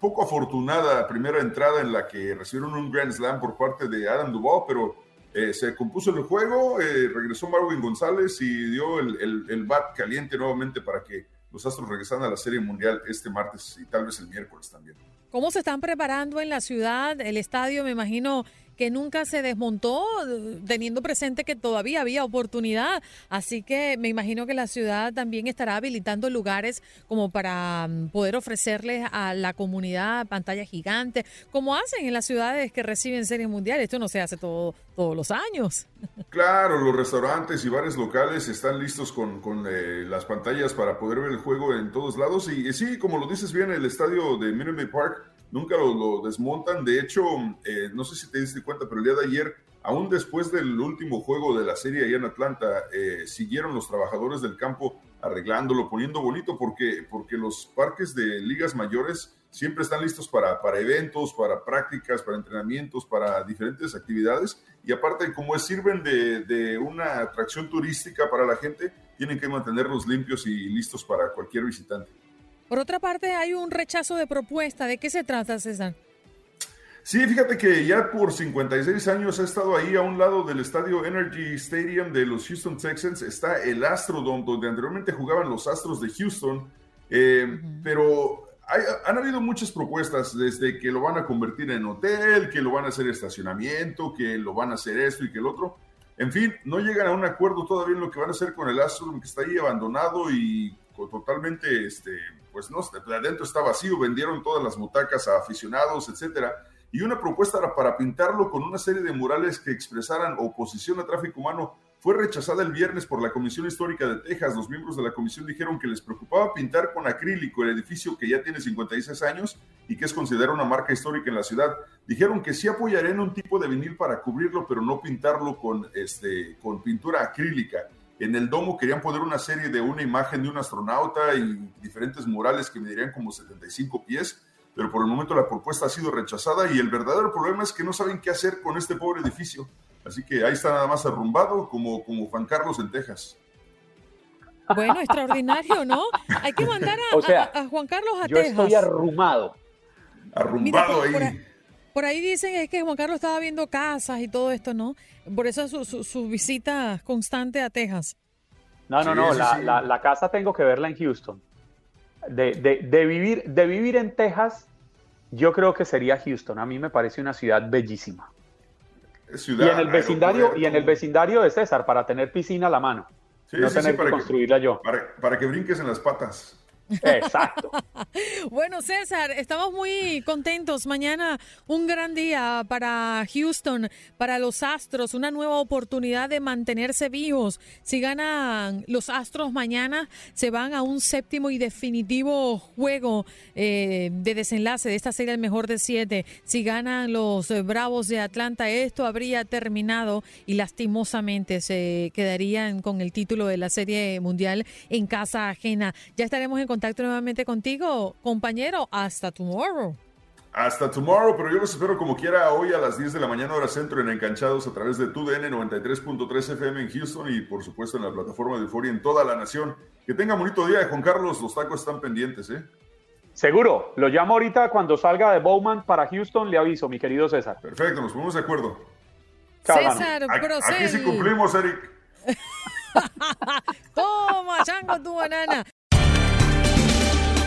poco afortunada primera entrada en la que recibieron un Grand Slam por parte de Adam Duvall, pero eh, se compuso el juego, eh, regresó Marvin González y dio el, bat caliente nuevamente para que los Astros regresaran a la Serie Mundial este martes y tal vez el miércoles también. ¿Cómo se están preparando en la ciudad? El estadio, me imagino que nunca se desmontó, teniendo presente que todavía había oportunidad. Así que me imagino que la ciudad también estará habilitando lugares como para mm, poder ofrecerles a la comunidad pantalla gigante, como hacen en las ciudades que reciben series mundiales. Esto no se hace todo, todos los años. Claro, los restaurantes y bares locales están listos con, con eh, las pantallas para poder ver el juego en todos lados. Y, sí, como lo dices bien, el estadio de Maid Park nunca lo, lo desmontan. De hecho, eh, no sé si te diste cuenta, pero el día de ayer, aún después del último juego de la serie allá en Atlanta, eh, siguieron los trabajadores del campo arreglándolo, poniendo bonito, porque, porque los parques de ligas mayores siempre están listos para, para eventos, para prácticas, para entrenamientos, para diferentes actividades. Y aparte, como sirven de, de una atracción turística para la gente, tienen que mantenerlos limpios y listos para cualquier visitante. Por otra parte, hay un rechazo de propuesta. ¿De qué se trata, César? Sí, fíjate que ya por 56 años ha estado ahí a un lado del estadio Energy Stadium de los Houston Texans. Está el Astrodome, donde anteriormente jugaban los Astros de Houston. Eh, pero han habido muchas propuestas, desde que lo van a convertir en hotel, que lo van a hacer estacionamiento, que lo van a hacer esto y que el otro. En fin, no llegan a un acuerdo todavía en lo que van a hacer con el Astrodome, que está ahí abandonado y totalmente, este, pues no, adentro está vacío, vendieron todas las butacas a aficionados, etcétera y una propuesta para pintarlo con una serie de murales que expresaran oposición a tráfico humano fue rechazada el viernes por la Comisión Histórica de Texas. Los miembros de la comisión dijeron que les preocupaba pintar con acrílico el edificio que ya tiene 56 años y que es considerado una marca histórica en la ciudad. Dijeron que sí apoyarían un tipo de vinil para cubrirlo, pero no pintarlo con, este, con pintura acrílica. En el domo querían poner una serie de una imagen de un astronauta y diferentes murales que medirían como 75 pies pero por el momento la propuesta ha sido rechazada y el verdadero problema es que no saben qué hacer con este pobre edificio. Así que ahí está nada más arrumbado como, como Juan Carlos en Texas. Bueno, extraordinario, ¿no? Hay que mandar a, Juan Carlos a yo Texas. Yo estoy arrumado. Arrumbado ahí. Por ahí, dicen es que Juan Carlos estaba viendo casas y todo esto, ¿no? Por eso su, su, visita constante a Texas. No, no, no, la, la casa tengo que verla en Houston de, vivir, de vivir en Texas, yo creo que sería Houston. A mí me parece una ciudad bellísima. y en el vecindario, y en el vecindario de César, para tener piscina a la mano. no tener que construirla yo. Para, para que brinques en las patas. Exacto. bueno, César, estamos muy contentos. Mañana un gran día para Houston, para los Astros, una nueva oportunidad de mantenerse vivos. Si ganan los Astros mañana, se van a un séptimo y definitivo juego eh, de desenlace de esta serie, el mejor de siete. Si ganan los Bravos de Atlanta, esto habría terminado y lastimosamente se quedarían con el título de la serie mundial en casa ajena. Ya estaremos en contacto nuevamente contigo, compañero. Hasta tomorrow. Hasta tomorrow, pero yo los espero como quiera hoy a las 10 de la mañana hora centro en Enganchados a través de TUDN 93.3 FM en Houston y por supuesto en la plataforma de Euphoria en toda la nación. Que tenga bonito día, Juan Carlos, los tacos están pendientes, ¿eh? Seguro, lo llamo ahorita cuando salga de Bowman para Houston, le aviso, mi querido César. Perfecto, nos ponemos de acuerdo. César, Aquí sí cumplimos, Eric. Toma, chango tu banana.